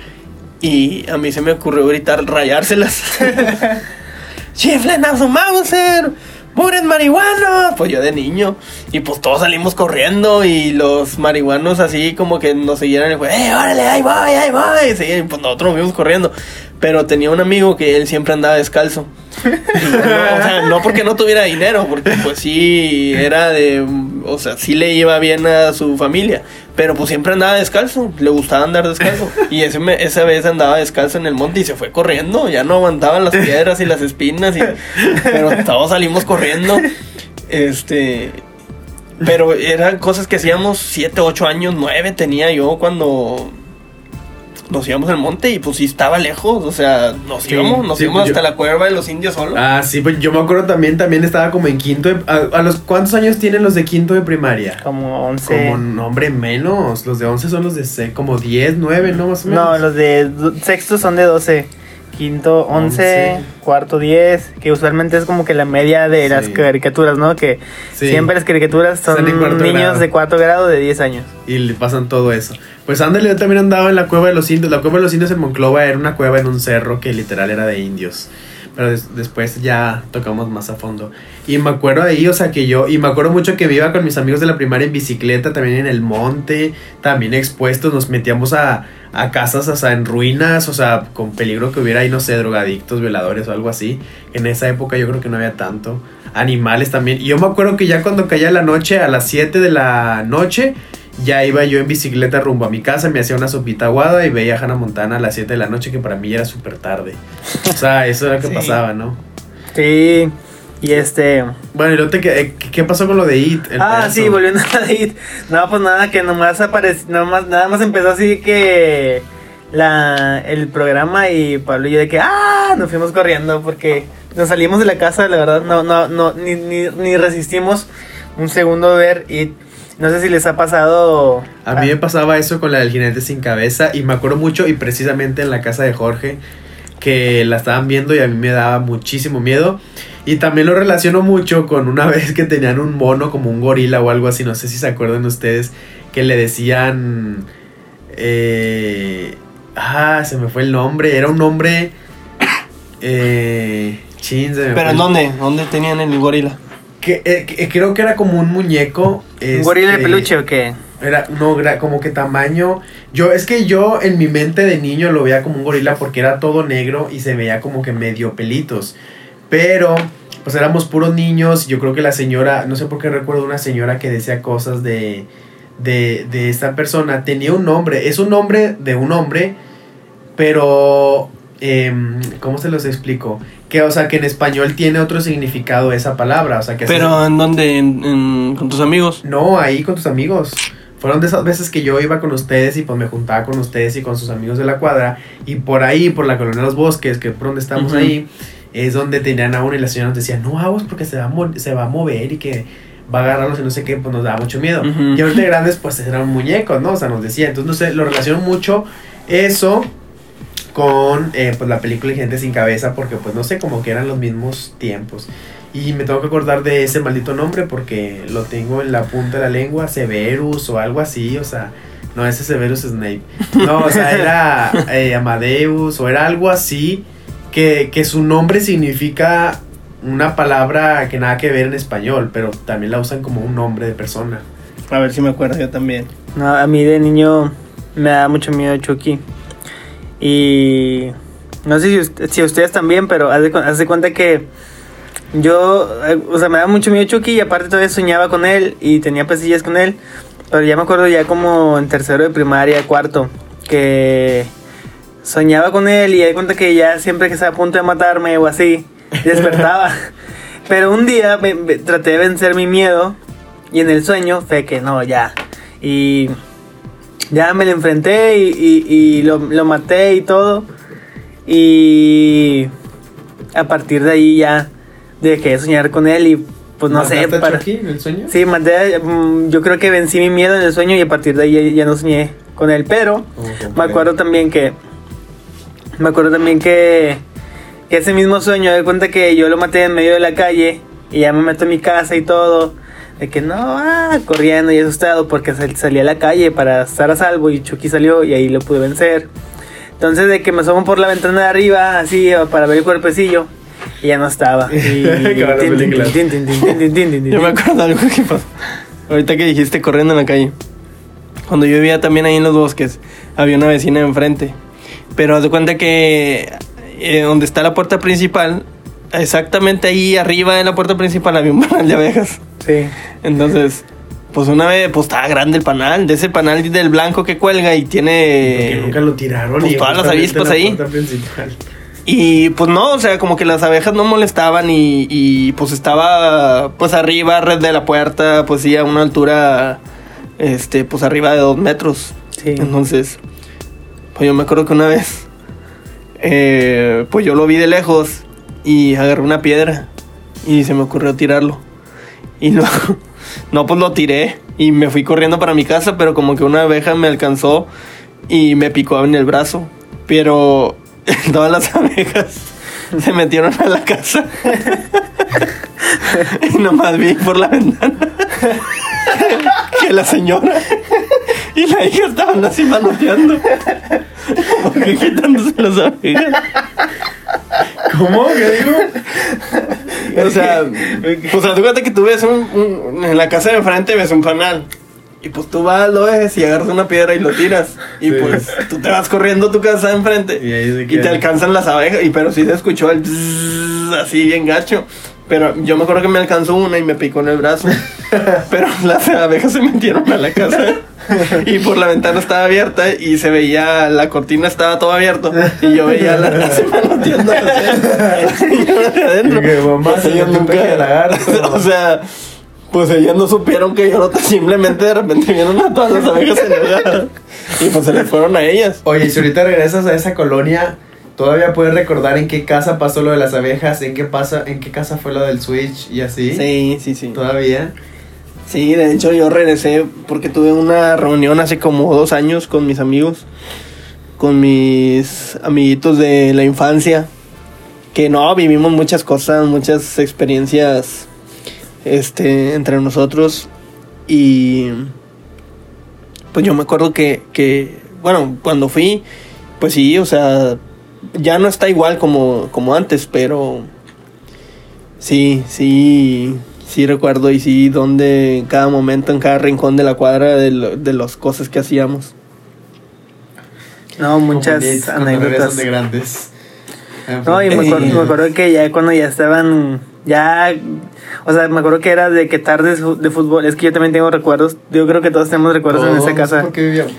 Y a mí se me ocurrió gritar, rayárselas. ¡Chiflen a su Mauser! ¡Muren marihuanos! Pues yo de niño. Y pues todos salimos corriendo. Y los marihuanos así como que nos siguieran. Y fue, ¡eh, órale, ahí voy, ahí voy! Y y pues nosotros nos fuimos corriendo. Pero tenía un amigo que él siempre andaba descalzo. Y no, o sea, no porque no tuviera dinero, porque pues sí era de, o sea, sí le iba bien a su familia, pero pues siempre andaba descalzo, le gustaba andar descalzo. Y ese me- esa vez andaba descalzo en el monte y se fue corriendo, ya no aguantaban las piedras y las espinas, y, pero todos salimos corriendo. Este, pero eran cosas que hacíamos 7, 8 años, 9 tenía yo cuando nos íbamos al monte y pues sí estaba lejos, o sea, nos Sí, íbamos, nos sí, íbamos pues, yo- hasta la cueva de los indios solos. Ah, sí, pues yo me acuerdo también, también estaba como en quinto de- a, a los ¿Cuántos años tienen los de quinto de primaria? Como 11. Como, hombre, menos. Los de 11 son los de como 10, 9, ¿no? Más o menos. No, los de sexto son de 12. Quinto, 11, Once. cuarto, 10, que usualmente es como que la media de las caricaturas, ¿no? Que Sí. siempre las caricaturas son niños grado. de cuarto grado de 10 años. Y le pasan todo eso. Pues ándale, yo también andaba en la cueva de los indios. La cueva de los indios en Monclova era una cueva en un cerro que literal era de indios. Pero des- después ya tocamos más a fondo. Y me acuerdo ahí, o sea, que yo. Y me acuerdo mucho que iba con mis amigos de la primaria en bicicleta, también en el monte, también expuestos. Nos metíamos a, a casas, o sea, en ruinas, o sea, con peligro que hubiera ahí, no sé, drogadictos, violadores o algo así. En esa época yo creo que no había tanto. Animales también. Y yo me acuerdo que ya cuando caía la noche, a las 7 de la noche, ya iba yo en bicicleta rumbo a mi casa, me hacía una sopita aguada y veía a Hannah Montana a las 7 de la noche, que para mí ya era súper tarde. O sea, eso era lo que Sí. pasaba, ¿no? Sí, y este... Bueno, y luego te que- eh, ¿qué pasó con lo de It? El ah, pedazo? sí, volviendo a la It. No, pues nada, que nomás apareció, nomás, nada más empezó así que la, el programa y Pablo y yo de que, ah, nos fuimos corriendo porque nos salimos de la casa, la verdad, no, no, no, ni, ni, ni resistimos un segundo de ver It. No sé si les ha pasado... A mí me pasaba eso con la del jinete sin cabeza y me acuerdo mucho y precisamente en la casa de Jorge que la estaban viendo y a mí me daba muchísimo miedo y también lo relaciono mucho con una vez que tenían un mono como un gorila o algo así, no sé si se acuerdan ustedes que le decían eh, ah, se me fue el nombre, era un nombre eh, chin, se me fue Pero ¿en el- dónde? ¿Dónde tenían el gorila? Que, eh, que- creo que era como un muñeco ¿Un gorila de este, peluche o qué? Era, no, como que tamaño. Yo, es que yo en mi mente de niño lo veía como un gorila porque era todo negro y se veía como que medio pelitos. Pero, pues éramos puros niños. Yo creo que la señora, no sé por qué recuerdo una señora que decía cosas de, de, de esta persona. Tenía un nombre, es un nombre de un hombre, pero, em, ¿cómo se los explico? Que, o sea, que en español tiene otro significado esa palabra. O sea, que Pero ¿en dónde? ¿En- en- ¿Con tus amigos? no, ahí con tus amigos. Fueron de esas veces que yo iba con ustedes y pues me juntaba con ustedes y con sus amigos de la cuadra. Y por ahí, por la colonia de los bosques, que por donde estamos ahí, es donde tenían a uno y la señora nos decía, no aguas porque se va, a mo- se va a mover y que va a agarrarlos y no sé qué, pues nos daba mucho miedo. Ujú. Y ahorita de grandes, pues eran muñecos, ¿no? O sea, nos decía. Entonces, no sé, lo relaciono mucho eso con eh, pues la película Gente sin Cabeza, porque pues no sé, como que eran los mismos tiempos. Y me tengo que acordar de ese maldito nombre porque lo tengo en la punta de la lengua, Severus o algo así, o sea, no, ese Severus Snape. No, o sea, era eh, Amadeus o era algo así, que, que su nombre significa una palabra que nada que ver en español, pero también la usan como un nombre de persona. A ver si me acuerdo yo también. No, a mí de niño me da mucho miedo Chucky. Y no sé si, ust- si a ustedes también, pero haz de, cu- haz de cuenta que yo, eh, o sea, me da mucho miedo Chucky y aparte todavía soñaba con él y tenía pesadillas con él. Pero ya me acuerdo ya como en tercero de primaria, cuarto, que soñaba con él y de cuenta que ya siempre que estaba a punto de matarme o así, despertaba. Pero un día me- me- traté de vencer mi miedo y en el sueño fue que no, ya. Y ya me lo enfrenté y, y- y lo, lo maté y todo. Y a partir de ahí ya dejé de soñar con él y pues no sé. ¿Mataste a Para, Chucky en el sueño? sí, maté, mm, yo creo que vencí mi miedo en el sueño y a partir de ahí ya, ya no soñé con él. Pero me acuerdo también que. Me acuerdo también que. Que ese mismo sueño, de cuenta que yo lo maté en medio de la calle y ya me meto en mi casa y todo. De que no, ah, corriendo y asustado porque sal- salí a la calle para estar a salvo y Chucky salió y ahí lo pude vencer. Entonces de que me asomo por la ventana de arriba así para ver el cuerpecillo y ya no estaba. Y, Yo me acuerdo de algo que pasó. Ahorita que dijiste corriendo en la calle. Cuando yo vivía también ahí en los bosques, había una vecina enfrente. Pero haz de cuenta que eh, donde está la puerta principal, exactamente ahí arriba de la puerta principal había un panal de abejas. Sí. Entonces, pues una vez, pues estaba grande el panal, de ese panal del blanco que cuelga y Porque tiene... nunca lo tiraron. pues y todas las avispas la ahí. Y pues no, o sea, como que las abejas no molestaban y, y, pues estaba pues arriba, red de la puerta, pues sí, a una altura, este, pues arriba de dos metros. Sí. Entonces, pues yo me acuerdo que una vez, eh, pues yo lo vi de lejos y agarré una piedra y se me ocurrió tirarlo. Y no, no, pues lo tiré y me fui corriendo para mi casa, pero como que una abeja me alcanzó y me picó en el brazo. Pero todas las abejas se metieron a la casa. y nomás vi por la ventana que la señora y la hija estaban así manoteando. Como que quitándose las abejas. ¿Cómo? ¿Qué digo? O sea, pues cuenta que tú ves un, un- en la casa de enfrente ves un panal. Y pues tú vas, lo ves y agarras una piedra y lo tiras. Y Sí. pues tú te vas corriendo a tu casa de enfrente. Y te alcanzan las abejas. Y pero sí se escuchó el bzzz, así bien gacho. Pero yo me acuerdo que me alcanzó una y me picó en el brazo. pero las abejas se metieron a la casa. Y por la ventana estaba abierta y se veía, la cortina estaba todo abierto. Y yo veía la las manoteando la de adentro. Que, mamá, Pues se de lagarto. o sea, pues ellos no supieron que yo no, simplemente de repente vieron a todas las abejas enojadas. Y pues se les fueron a ellas. Oye, si ahorita regresas a esa colonia, ¿todavía puedes recordar en qué casa pasó lo de las abejas? ¿En qué, pasa, en qué casa fue lo del Switch y así? Sí, sí, sí. ¿Todavía? Sí, de hecho yo regresé porque tuve una reunión hace como dos años con mis amigos, con mis amiguitos de la infancia, que no, vivimos muchas cosas, muchas experiencias este, entre nosotros y pues yo me acuerdo que, que, bueno, cuando fui, pues sí, o sea, ya no está igual como, como antes, pero sí, sí, Sí recuerdo y sí donde en cada momento, en cada rincón de la cuadra de, lo- de las cosas que hacíamos. No, muchas anécdotas. de grandes. No, y me acuerdo, me acuerdo que ya cuando ya estaban, ya, o sea, me acuerdo que era de que tardes de fútbol, es que yo también tengo recuerdos, yo creo que todos tenemos recuerdos en esa casa. Porque vivíamos,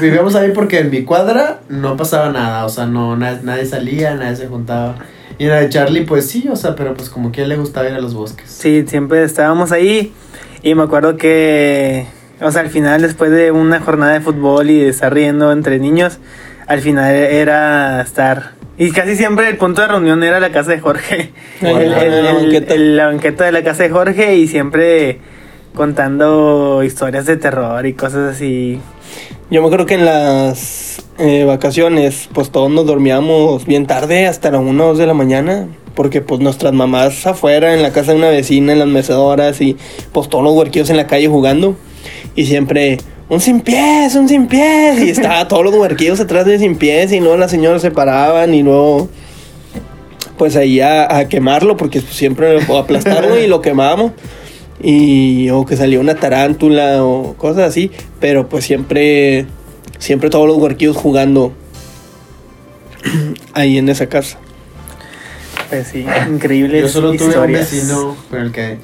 vivíamos ahí porque en mi cuadra no pasaba nada, o sea, no na- nadie salía, nadie se juntaba. Y la de Charlie, pues sí, o sea, pero pues como que a él le gustaba ir a los bosques. Sí, siempre estábamos ahí y me acuerdo que, o sea, al final después de una jornada de fútbol y de estar riendo entre niños, al final era estar... Y casi siempre el punto de reunión era la casa de Jorge. El- banqueta. el- la banqueta de la casa de Jorge y siempre contando historias de terror y cosas así. Yo me acuerdo que en las eh, vacaciones, pues todos nos dormíamos bien tarde, hasta las 1 o 2 de la mañana, porque pues nuestras mamás afuera, en la casa de una vecina, en las mecedoras, y pues todos los huerquillos en la calle jugando, y siempre, un sin pies, un sin pies, y estaba todos los huerquillos atrás de sin pies, y luego las señoras se paraban, y luego, pues ahí a, quemarlo, porque pues, siempre o aplastarlo y lo quemábamos y o que salió una tarántula o cosas así, pero pues siempre siempre todos los huerquillos jugando ahí en esa casa. Pues sí, increíbles Yo solo tuve un vecino con el que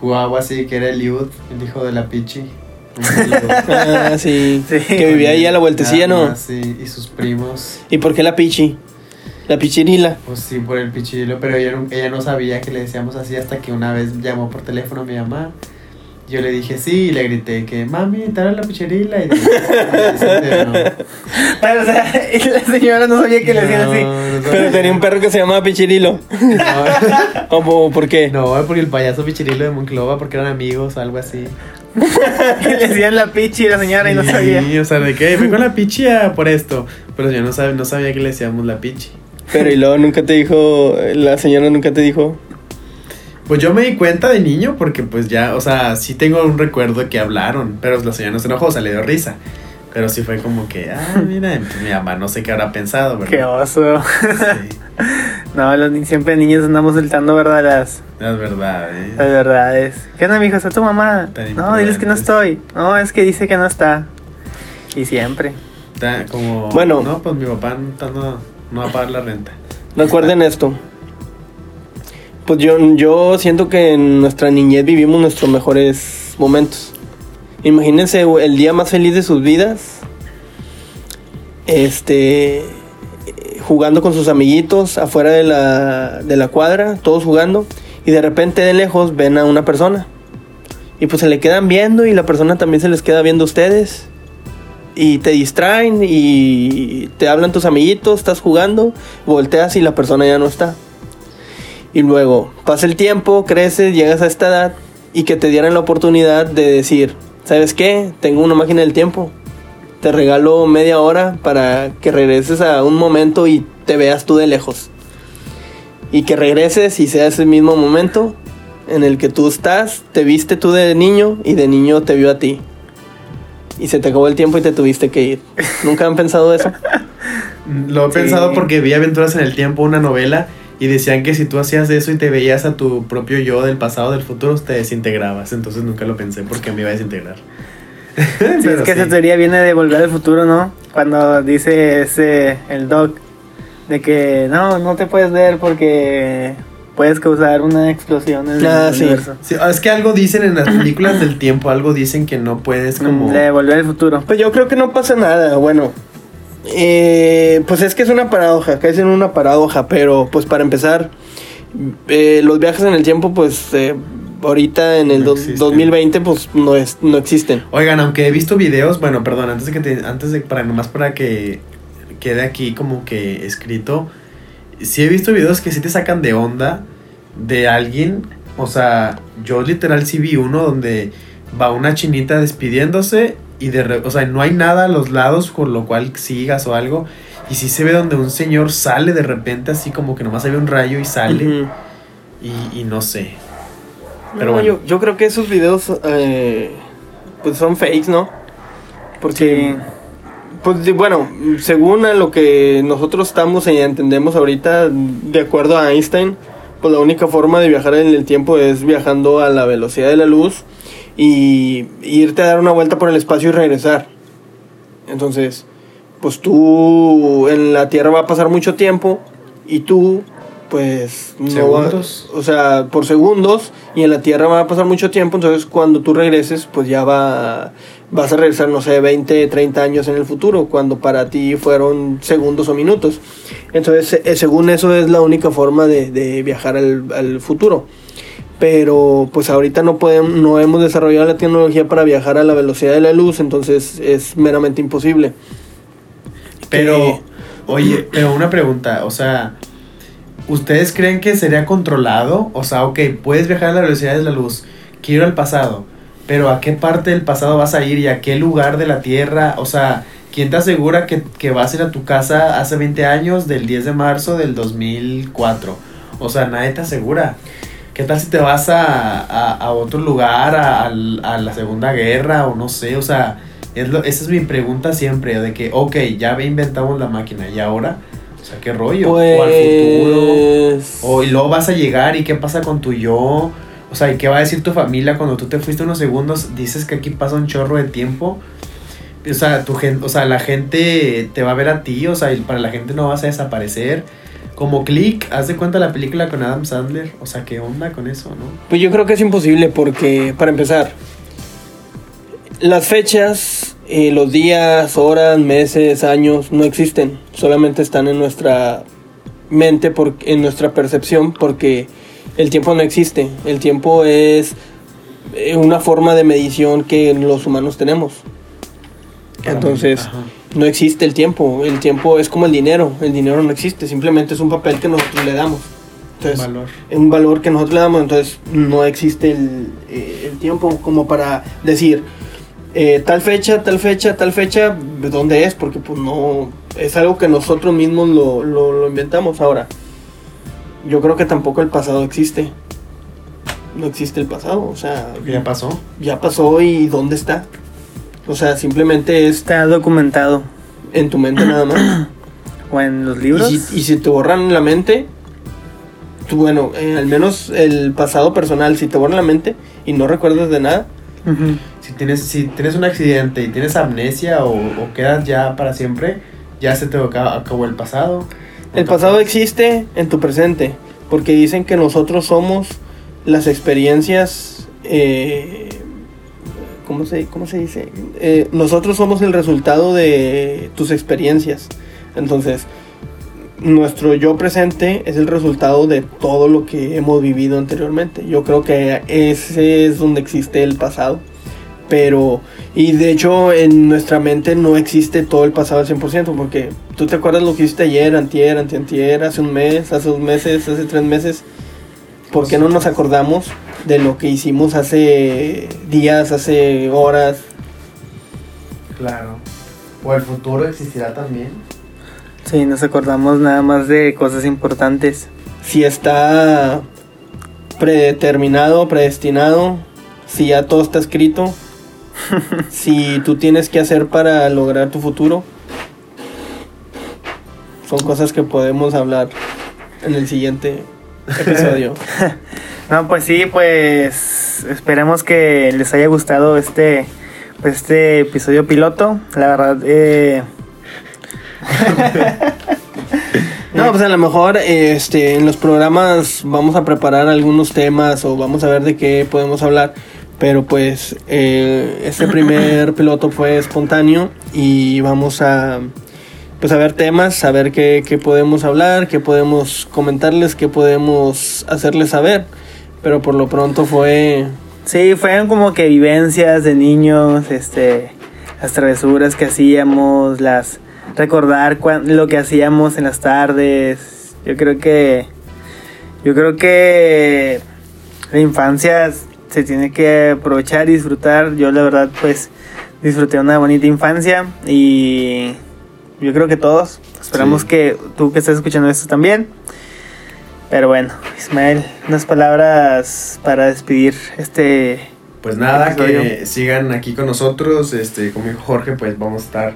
jugaba así, que era el Eliud, el hijo de la Pichi. Ah, sí, Sí. que vivía ahí a la vueltecilla, ¿no? Sí, y sus primos. ¿Y por qué la pichi? La pichirila. Pues sí, por el pichirilo, pero ella no, ella no sabía que le decíamos así hasta que una vez llamó por teléfono a mi mamá. Yo le dije sí y le grité que mami, te habla la pichirila y dice, no. Pero, o sea, y la señora no sabía que le decían así. No, Pero sabía. tenía un perro que se llamaba pichirilo. ¿O po- por qué? no, porque el payaso pichirilo de Monclova, porque eran amigos o algo así. Le decían la pichi la señora y no sabía. Sí, o sea, de que fue con la pichi por esto. Pero yo no, sab- no sabía que le decíamos la pichi. Pero y luego nunca te dijo, la señora nunca te dijo. Pues yo me di cuenta de niño porque pues ya, o sea, sí tengo un recuerdo de que hablaron, pero la señora no se enojó, o sea, le dio risa. Pero sí fue como que, ah, mira, pues, mi mamá no sé qué habrá pensado, ¿verdad? Qué oso. Sí, No, los, siempre niños andamos soltando verdad las, es verdad, las verdades. ¿Qué onda, mijo? ¿Está tu mamá? Tan No, diles que no estoy. No, es que dice que no está. Y siempre. Está como, Bueno. no, pues mi papá no, no, no va a pagar la renta. Recuerden esto. Pues yo, yo siento que en nuestra niñez vivimos nuestros mejores momentos. Imagínense el día más feliz de sus vidas. Este. Jugando con sus amiguitos afuera de la, de la cuadra, todos jugando. Y de repente de lejos ven a una persona. Y pues se le quedan viendo y la persona también se les queda viendo a ustedes. Y te distraen y te hablan tus amiguitos, estás jugando, volteas y la persona ya no está. Y luego pasa el tiempo, creces, llegas a esta edad y que te dieran la oportunidad de decir, ¿sabes qué? Tengo una máquina del tiempo. Te regalo media hora para que regreses a un momento y te veas tú de lejos. Y que regreses y sea ese mismo momento en el que tú estás, te viste tú de niño y de niño te vio a ti. Y se te acabó el tiempo y te tuviste que ir. ¿Nunca han pensado eso? Lo he Sí. pensado porque vi Aventuras en el Tiempo, una novela, y decían que si tú hacías eso y te veías a tu propio yo del pasado, del futuro, te desintegrabas. Entonces nunca lo pensé porque me iba a desintegrar. Sí, Pero es que sí. esa teoría viene de volver al futuro, ¿no? Cuando dice ese, el doc, de que no, no te puedes ver porque puedes causar una explosión en Ah, el sí. universo. Sí, es que algo dicen en las películas del tiempo, algo dicen que no puedes como... De volver al futuro. Pues yo creo que no pasa nada, bueno. eh, pues es que es una paradoja, caes en una paradoja, pero pues para empezar, eh, los viajes en el tiempo, pues eh, ahorita en el No do- existen. 2020, pues no, es, no existen. Oigan, aunque he visto videos, bueno, perdón, antes de que te, antes de para nomás para que quede aquí como que escrito, sí he visto videos que sí te sacan de onda de alguien, o sea, yo literal sí vi uno donde va una chinita despidiéndose y de, re- o sea, no hay nada a los lados con lo cual sigas o algo y sí se ve donde un señor sale de repente así como que nomás se ve un rayo y sale y, y no sé. Pero No, bueno. yo, yo creo que esos videos, eh, pues son fakes, ¿no? Porque, pues bueno, según a lo que nosotros estamos y entendemos ahorita, de acuerdo a Einstein, pues la única forma de viajar en el tiempo es viajando a la velocidad de la luz y irte a dar una vuelta por el espacio y regresar. Entonces, pues tú en la Tierra va a pasar mucho tiempo y tú pues no va- Segundos. o sea, por segundos y en la Tierra va a pasar mucho tiempo, entonces cuando tú regreses, pues ya va vas a regresar no sé, 20, 30 años en el futuro, cuando para ti fueron segundos o minutos. Entonces, eh, según eso es la única forma de, de viajar al, al futuro. Pero pues ahorita no podemos, no hemos desarrollado la tecnología para viajar a la velocidad de la luz, entonces es meramente imposible. Pero, Que- oye, pero una pregunta, o sea, ¿ustedes creen que sería controlado? O sea, ok, puedes viajar a la velocidad de la luz, quiero ir al pasado, pero ¿a qué parte del pasado vas a ir y a qué lugar de la Tierra? O sea, ¿quién te asegura que, que vas a ir a tu casa hace 20 años, del 10 de marzo del 2004? O sea, nadie te asegura. ¿Qué tal si te vas a, a, a otro lugar, a, a la Segunda Guerra o no sé? O sea, es lo- esa es mi pregunta siempre, de que, ok, ya inventamos la máquina y ahora, o sea, ¿qué rollo? o al futuro. Pues... O y luego vas a llegar y qué pasa con tu yo. O sea, ¿y qué va a decir tu familia cuando tú te fuiste unos segundos? Dices que aquí pasa un chorro de tiempo. O sea, tu gente, o sea, la gente te va a ver a ti, o sea, y para la gente no vas a desaparecer. Como Click, haz de cuenta la película con Adam Sandler. O sea, ¿qué onda con eso, no? Pues yo creo que es imposible porque, para empezar, las fechas, eh, los días, horas, meses, años no existen. Solamente están en nuestra mente, por, en nuestra percepción, porque el tiempo no existe. El tiempo es eh, una forma de medición que los humanos tenemos. Entonces, no existe el tiempo. El tiempo es como el dinero. El dinero no existe. Simplemente es un papel que nosotros le damos. Entonces, valor. un valor que nosotros le damos, entonces no existe el, eh, el tiempo como para decir eh, tal fecha, tal fecha, tal fecha, ¿de dónde es? Porque pues no, es algo que nosotros mismos lo, lo, lo inventamos ahora. Yo creo que tampoco el pasado existe. No existe el pasado, o sea, Porque ya pasó. ya pasó y ¿dónde está? O sea, simplemente es Está documentado. en tu mente nada más. O en los libros. Y si, y si te borran la mente, tú, bueno, eh, al menos el pasado personal, si te borran la mente y no recuerdas de nada. Si tienes, si tienes un accidente y tienes amnesia o, o quedas ya para siempre, ya se te acabó el pasado. El pasado existe en tu presente, porque dicen que nosotros somos las experiencias, eh, ¿cómo, se, ¿cómo se dice? Eh, nosotros somos el resultado de tus experiencias. Entonces, nuestro yo presente es el resultado de todo lo que hemos vivido anteriormente. Yo creo que ese es donde existe el pasado. Pero, y de hecho en nuestra mente no existe todo el pasado al 100%, porque tú te acuerdas lo que hiciste ayer, antier, antiantier, hace un mes, hace dos meses, hace tres meses. ¿Por qué no nos acordamos de lo que hicimos hace días, hace horas? Claro. O el futuro existirá también. Sí, nos acordamos nada más de cosas importantes. Si está predeterminado, predestinado, si ya todo está escrito, si tú tienes que hacer para lograr tu futuro. Son cosas que podemos hablar en el siguiente episodio. No, pues sí, pues esperemos que les haya gustado este, pues este episodio piloto. La verdad, eh, No, pues a lo mejor este, en los programas vamos a preparar algunos temas o vamos a ver de qué podemos hablar. Pero pues eh, este primer piloto fue espontáneo y vamos a pues a ver temas, a ver qué, qué podemos hablar, qué podemos comentarles, qué podemos hacerles saber. Pero por lo pronto fue sí, fueron como que vivencias de niños, este, las travesuras que hacíamos, las recordar cuan- lo que hacíamos en las tardes. Yo creo que, yo creo que la infancia se tiene que aprovechar y disfrutar. Yo la verdad pues disfruté una bonita infancia y yo creo que todos. Esperamos Sí. que tú que estás escuchando esto también. Pero bueno, Ismael, unas palabras para despedir este... Pues nada, Episodio. que sigan aquí con nosotros. Este, como dijo Jorge, pues vamos a estar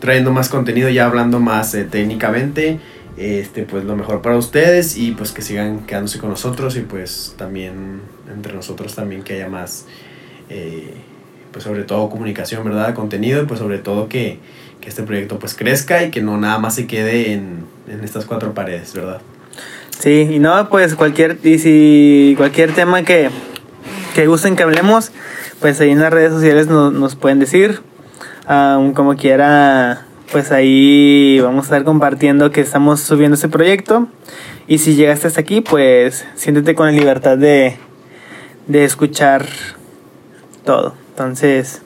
trayendo más contenido, ya hablando más eh, técnicamente. este, pues lo mejor para ustedes y pues que sigan quedándose con nosotros y pues también entre nosotros también que haya más, eh, pues sobre todo comunicación, ¿verdad? Contenido y pues sobre todo que, que este proyecto pues crezca y que no nada más se quede en, en estas cuatro paredes, ¿verdad? Sí, y no, pues cualquier, y si cualquier tema que, que gusten que hablemos, pues ahí en las redes sociales nos, nos pueden decir. Um, como quiera, pues ahí vamos a estar compartiendo que estamos subiendo este proyecto. Y si llegaste hasta aquí, pues siéntete con la libertad de, de escuchar todo. Entonces,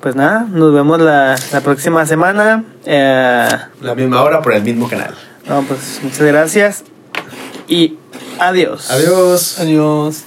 pues nada, nos vemos la, la próxima semana. Eh, La misma hora por el mismo canal. no, pues muchas gracias y adiós. Adiós. Adiós.